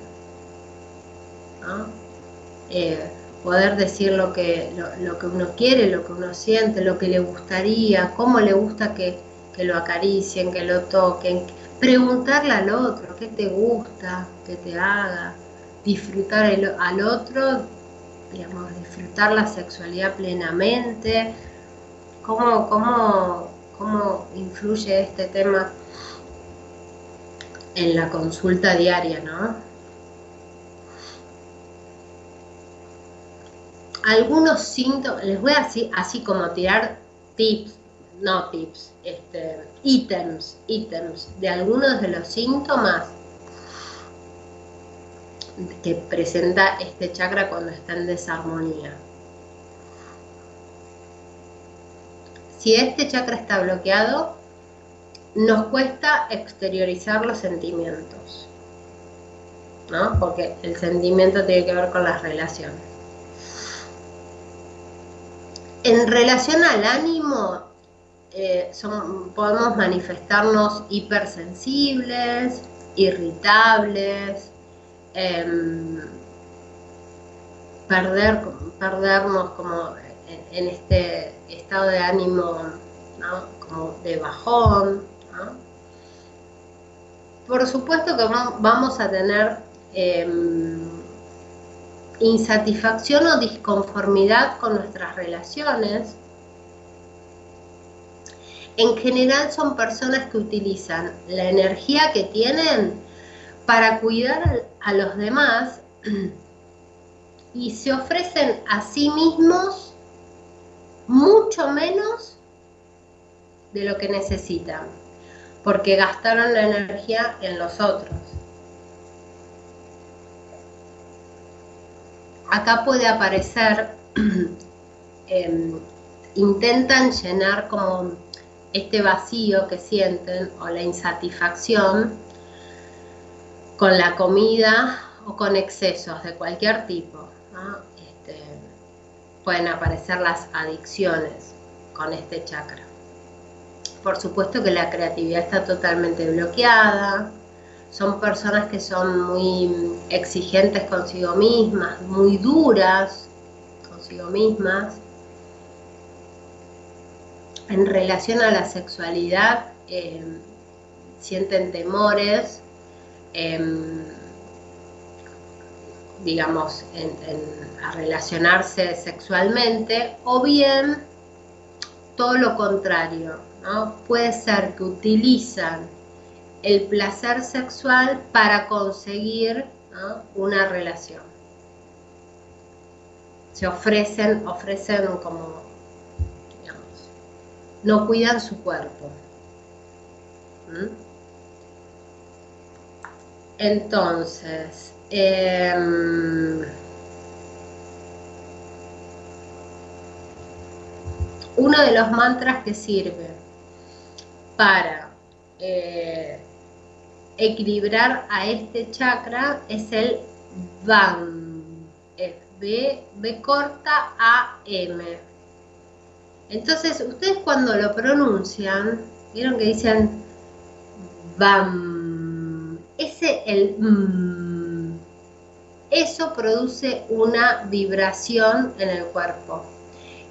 Eh, poder decir lo que, lo, que uno quiere, lo que uno siente, lo que le gustaría, cómo le gusta que, lo acaricien, que lo toquen, preguntarle al otro qué te gusta, que te haga, disfrutar al otro, digamos, disfrutar la sexualidad plenamente, cómo, cómo, cómo influye este tema en la consulta diaria, ¿no? Algunos síntomas, les voy a así, así como tirar tips, no tips, este, ítems, ítems de algunos de los síntomas que presenta este chakra cuando está en desarmonía. Si este chakra está bloqueado, nos cuesta exteriorizar los sentimientos, ¿no? Porque el sentimiento tiene que ver con las relaciones. En relación al ánimo, eh, podemos manifestarnos hipersensibles, irritables, em, perder, perdernos como en, este estado de ánimo como de bajón. Por supuesto que vamos a tener em, insatisfacción o disconformidad con nuestras relaciones. En general son personas que utilizan la energía que tienen para cuidar a los demás y se ofrecen a sí mismos mucho menos de lo que necesitan, porque gastaron la energía en los otros. Acá puede aparecer, em, intentan llenar como este vacío que sienten o la insatisfacción con la comida o con excesos de cualquier tipo. Este, pueden aparecer las adicciones con este chakra. Por supuesto que la creatividad está totalmente bloqueada, son personas que son muy exigentes consigo mismas, muy duras consigo mismas. En relación a la sexualidad, eh, sienten temores, em, digamos, a relacionarse sexualmente, o bien todo lo contrario, ¿no? Puede ser que utilizan el placer sexual para conseguir una relación. Se ofrecen, ofrecen como, digamos, no cuidan su cuerpo. Entonces, em, uno de los mantras que sirve para eh, equilibrar a este chakra es el VAM, B, B corta A M. Entonces, ustedes cuando lo pronuncian, vieron que dicen BAM, ese el M, eso produce una vibración en el cuerpo.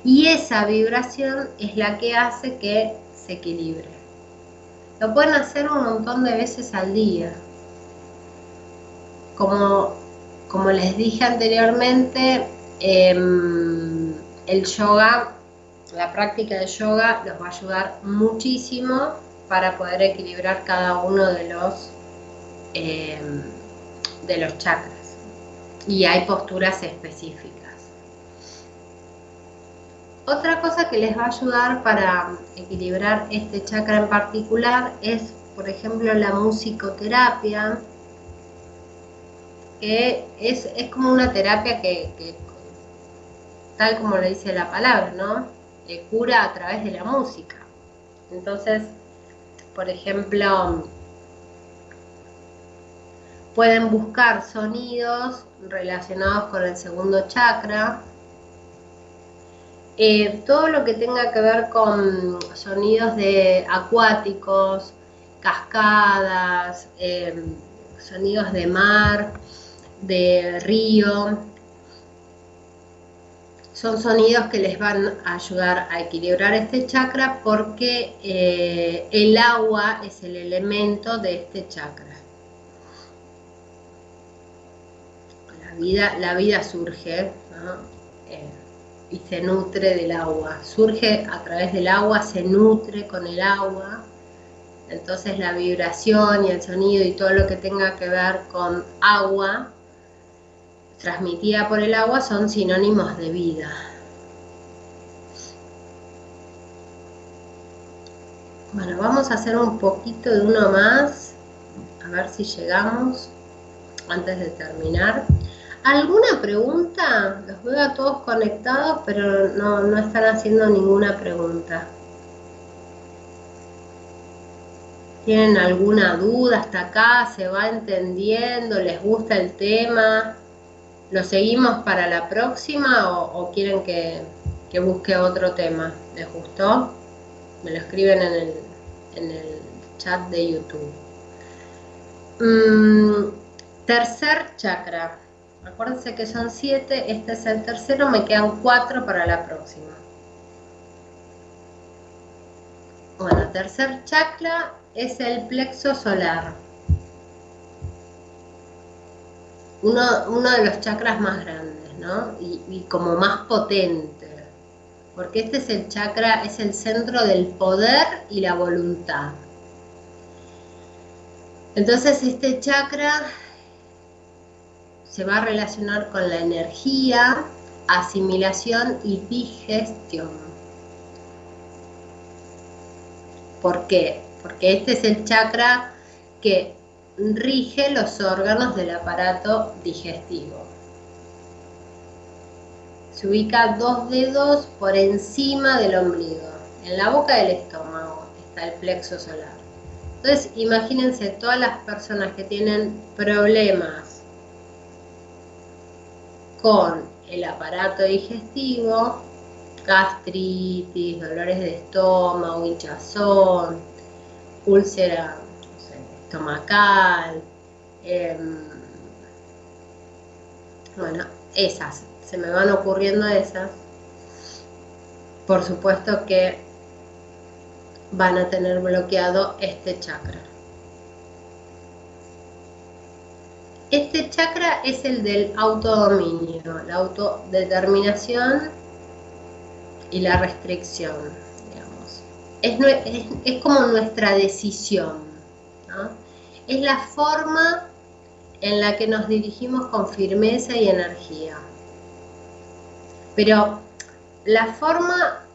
Y esa vibración es la que hace que se equilibre. Lo pueden hacer un montón de veces al día. Como, como les dije anteriormente, em, el yoga, la práctica de yoga los va a ayudar muchísimo para poder equilibrar cada uno de los, em, de los chakras. Y hay posturas específicas. Otra cosa que les va a ayudar para equilibrar este chakra en particular es, por ejemplo, la musicoterapia, que es, como una terapia que, tal como le dice la palabra, ¿no? cura a través de la música. Entonces, por ejemplo, pueden buscar sonidos relacionados con el segundo chakra, eh, todo lo que tenga que ver con sonidos de acuáticos, cascadas, eh, sonidos de mar, de río, son sonidos que les van a ayudar a equilibrar este chakra porque eh, el agua es el elemento de este chakra. La vida, la vida surge, ¿no? Y se nutre del agua. Surge a través del agua, se nutre con el agua. Entonces la vibración y el sonido y todo lo que tenga que ver con agua, transmitida por el agua, son sinónimos de vida. Bueno, vamos a hacer un poquito de uno más, a ver si llegamos antes de terminar. ¿Alguna pregunta? Los veo a todos conectados, pero no, no están haciendo ninguna pregunta. ¿Tienen alguna duda hasta acá? ¿Se va entendiendo? ¿Les gusta el tema? ¿Lo seguimos para la próxima o, quieren que, busque otro tema? ¿Les gustó? Me lo escriben en el, en el chat de YouTube. Mm, tercer chakra. Acuérdense que son siete, este es el tercero, me quedan cuatro para la próxima. Bueno, tercer chakra es el plexo solar. Uno, de los chakras más grandes, ¿no? Y, y como más potente. Porque este es el chakra, es el centro del poder y la voluntad. Entonces este chakra se va a relacionar con la energía, asimilación y digestión. ¿Por qué? Porque este es el chakra que rige los órganos del aparato digestivo. Se ubica dos dedos por encima del ombligo. En la boca del estómago está el plexo solar. Entonces, imagínense todas las personas que tienen problemas con el aparato digestivo, gastritis, dolores de estómago, hinchazón, úlcera estomacal, em, bueno, esas, se me van ocurriendo esas. Por supuesto que van a tener bloqueado este chakra. Este chakra es el del autodominio, la autodeterminación y la restricción, digamos. Es, como nuestra decisión, Es la forma en la que nos dirigimos con firmeza y energía. Pero la forma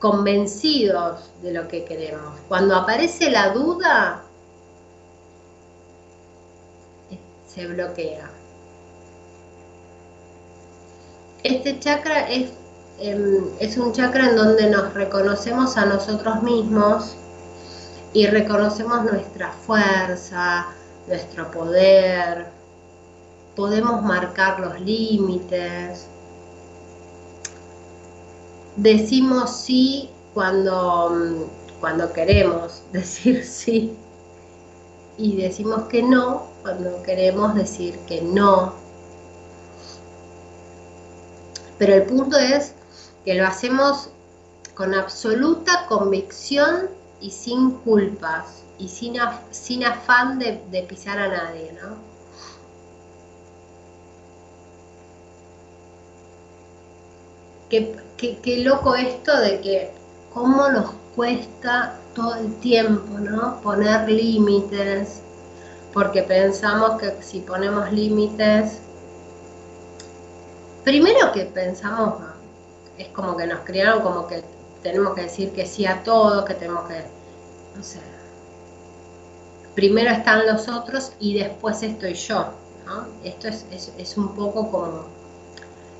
convencidos de lo que queremos. Cuando aparece la duda, se bloquea. Este chakra es, em, es un chakra en donde nos reconocemos a nosotros mismos y reconocemos nuestra fuerza, nuestro poder, podemos marcar los límites, decimos sí cuando, cuando queremos decir sí y decimos que no cuando queremos decir que no. Pero el punto es que lo hacemos con absoluta convicción y sin culpas y sin, sin afán de, de pisar a nadie, ¿no? qué, loco esto de que cómo nos cuesta todo el tiempo, ¿no? Poner límites, porque pensamos que si ponemos límites, primero que pensamos, es como que nos criaron como que tenemos que decir que sí a todo, que tenemos que, no sé, primero están los otros y después estoy yo, ¿no? Esto es, es un poco como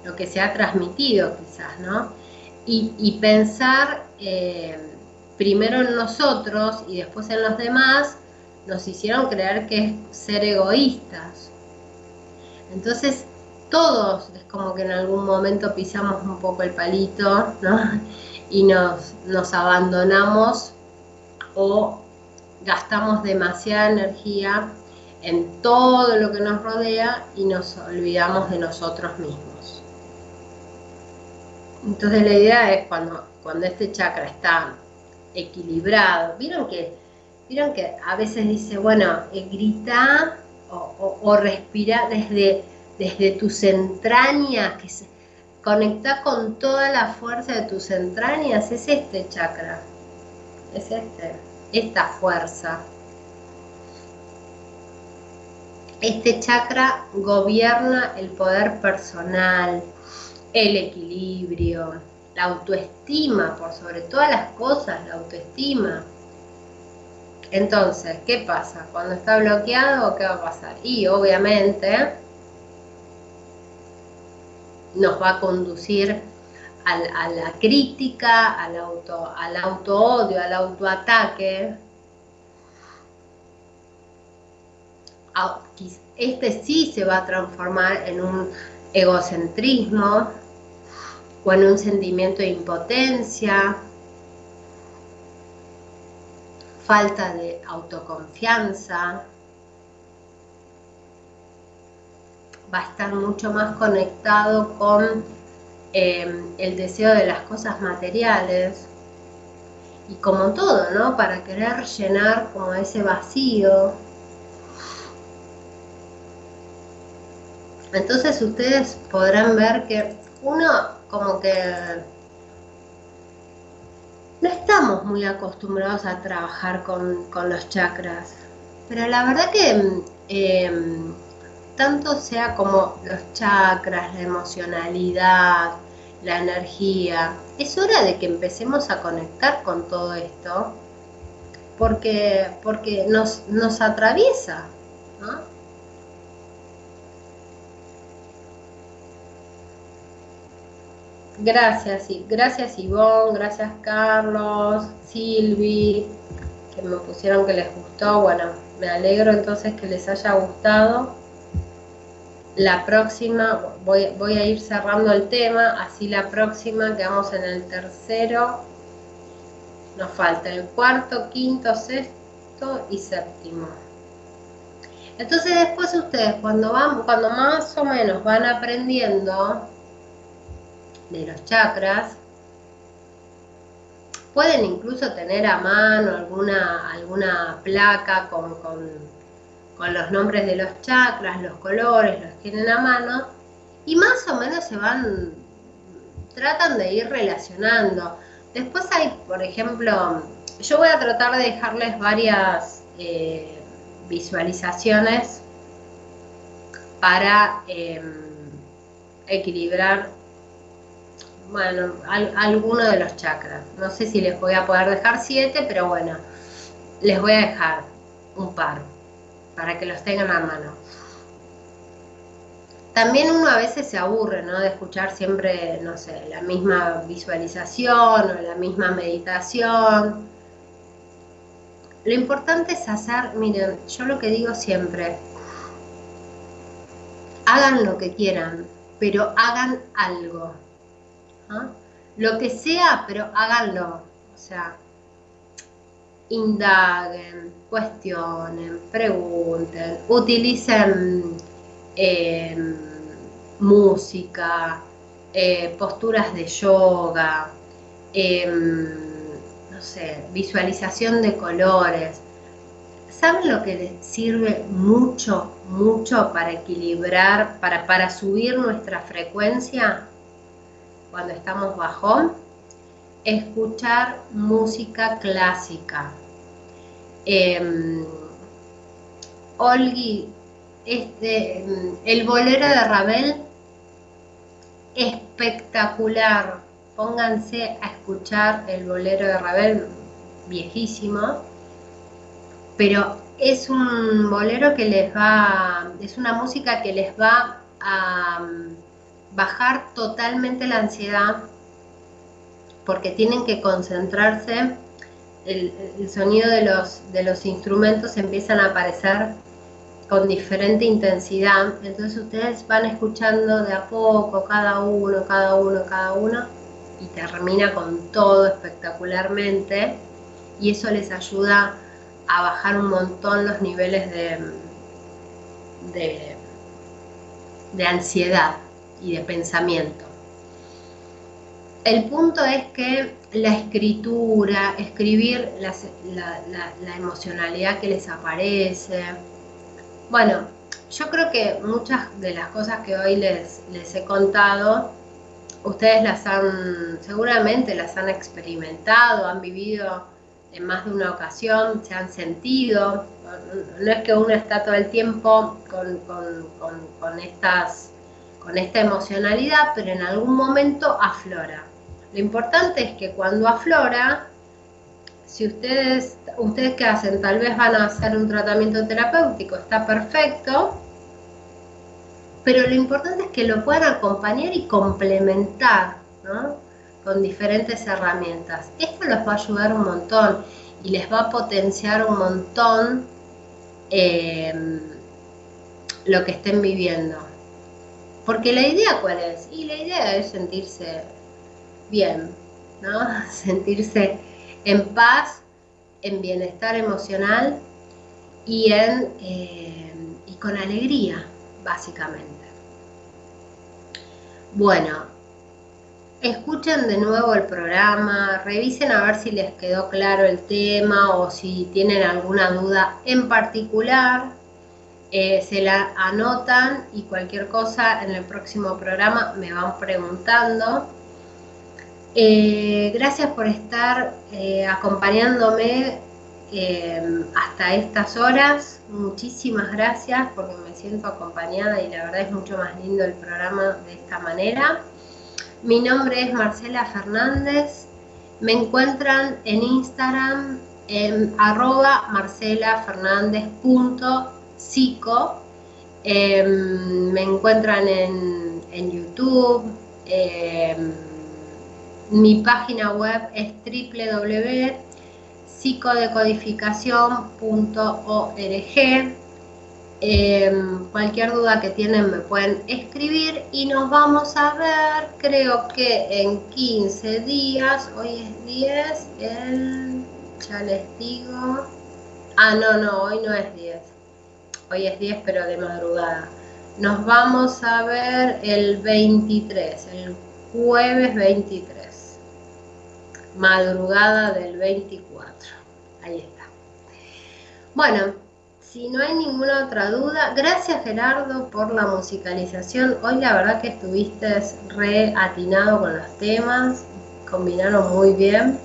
lo que se ha transmitido quizás, ¿no? Y, pensar eh, primero en nosotros y después en los demás nos hicieron creer que es ser egoístas. Entonces, todos es como que en algún momento pisamos un poco el palito, ¿no? Y nos, nos abandonamos o gastamos demasiada energía en todo lo que nos rodea y nos olvidamos de nosotros mismos. Entonces la idea es cuando, cuando este chakra está equilibrado, vieron que, vieron que a veces dice, bueno, eh, grita o, respira desde, desde tus entrañas, que se, conecta con toda la fuerza de tus entrañas, es este chakra, es este, esta fuerza. Este chakra gobierna el poder personal, el equilibrio, la autoestima, por sobre todas las cosas, la autoestima. Entonces, ¿qué pasa? Cuando está bloqueado, ¿qué va a pasar? Y obviamente nos va a conducir a, la crítica, al auto, al auto odio, al autoataque. Este sí se va a transformar en un egocentrismo, o en un sentimiento de impotencia, falta de autoconfianza, va a estar mucho más conectado con eh, el deseo de las cosas materiales y como todo, ¿no? Para querer llenar como ese vacío. Entonces ustedes podrán ver que uno como que no estamos muy acostumbrados a trabajar con, los chakras, pero la verdad que em, tanto sea como los chakras, la emocionalidad, la energía, es hora de que empecemos a conectar con todo esto, porque, porque nos, nos atraviesa, ¿no? Gracias, gracias Ivonne, gracias Carlos, Silvi, que me pusieron que les gustó. Bueno, me alegro entonces que les haya gustado. La próxima, voy, voy a ir cerrando el tema, así la próxima quedamos en el tercero. Nos falta el cuarto, quinto, sexto y séptimo. Entonces después ustedes cuando van, cuando más o menos van aprendiendo, de los chakras. Pueden incluso tener a mano alguna, alguna placa con, con, los nombres de los chakras, los colores, los tienen a mano y más o menos se van, tratan de ir relacionando. Después hay, por ejemplo, yo voy a tratar de dejarles varias eh, visualizaciones para em, equilibrar bueno, alguno de los chakras. No sé si les voy a poder dejar siete, pero bueno, les voy a dejar un par para que los tengan a mano. También uno a veces se aburre, ¿no? De escuchar siempre, no sé, la misma visualización o la misma meditación. lo importante es hacer, miren, yo lo que digo siempre, hagan lo que quieran, pero hagan algo. Lo que sea, pero háganlo. O sea, indaguen, cuestionen, pregunten, utilicen eh, música, eh, posturas de yoga, em, no sé, visualización de colores. ¿Saben lo que les sirve mucho, mucho para equilibrar, para, para subir nuestra frecuencia cuando estamos bajón? Escuchar música clásica. Eh, Olgi, este, el bolero de Ravel espectacular. Pónganse a escuchar el bolero de Ravel, viejísimo, pero es un bolero que les va, es una música que les va a bajar totalmente la ansiedad porque tienen que concentrarse, el, sonido de los, de los instrumentos empiezan a aparecer con diferente intensidad. Entonces ustedes van escuchando de a poco cada uno, cada uno, cada uno y termina con todo espectacularmente y eso les ayuda a bajar un montón los niveles de, de, de ansiedad y de pensamiento. El punto es que la escritura, escribir la, la, emocionalidad que les aparece, bueno, yo creo que muchas de las cosas que hoy les, les he contado, ustedes las han, seguramente las han experimentado, han vivido en más de una ocasión, se han sentido. No es que uno está todo el tiempo con, con, estas, con esta emocionalidad, pero en algún momento aflora. Lo importante es que cuando aflora, si ustedes, ustedes qué hacen, tal vez van a hacer un tratamiento terapéutico, está perfecto, pero lo importante es que lo puedan acompañar y complementar, ¿no? Con diferentes herramientas. Esto les va a ayudar un montón y les va a potenciar un montón eh, lo que estén viviendo. Porque la idea cuál es? Y la idea es sentirse bien, ¿no? Sentirse en paz, en bienestar emocional y, en, eh, y con alegría, básicamente. Bueno, escuchen de nuevo el programa, revisen a ver si les quedó claro el tema o si tienen alguna duda en particular. Eh, se la anotan y cualquier cosa en el próximo programa me van preguntando. Eh, gracias por estar eh, acompañándome hasta estas horas. Muchísimas gracias porque me siento acompañada y la verdad es mucho más lindo el programa de esta manera. Mi nombre es Marcela Fernández. Me encuentran en Instagram en arroba marcelafernández.psico. Em, me encuentran en, en YouTube. Em, mi página web es www.psicodecodificación.org. Em, cualquier duda que tienen me pueden escribir y nos vamos a ver, creo que en 15 días, hoy es 10, el, ya les digo, ah, no, no, hoy no es 10, hoy es 10 pero de madrugada. Nos vamos a ver el 23, el jueves 23 madrugada del 24. Ahí está. Bueno, si no hay ninguna otra duda, gracias Gerardo por la musicalización. Hoy la verdad que estuviste re atinado con los temas, combinaron muy bien.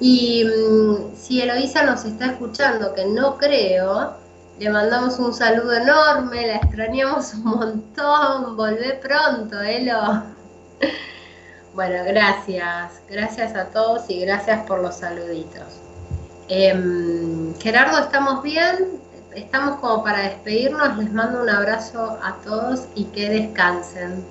Y mm, si Eloisa nos está escuchando, que no creo, le mandamos un saludo enorme, la extrañamos un montón, volvé pronto, Elo. Bueno, gracias. Gracias a todos y gracias por los saluditos. Em, Gerardo, ¿estamos bien? Estamos como para despedirnos. Les mando un abrazo a todos y que descansen.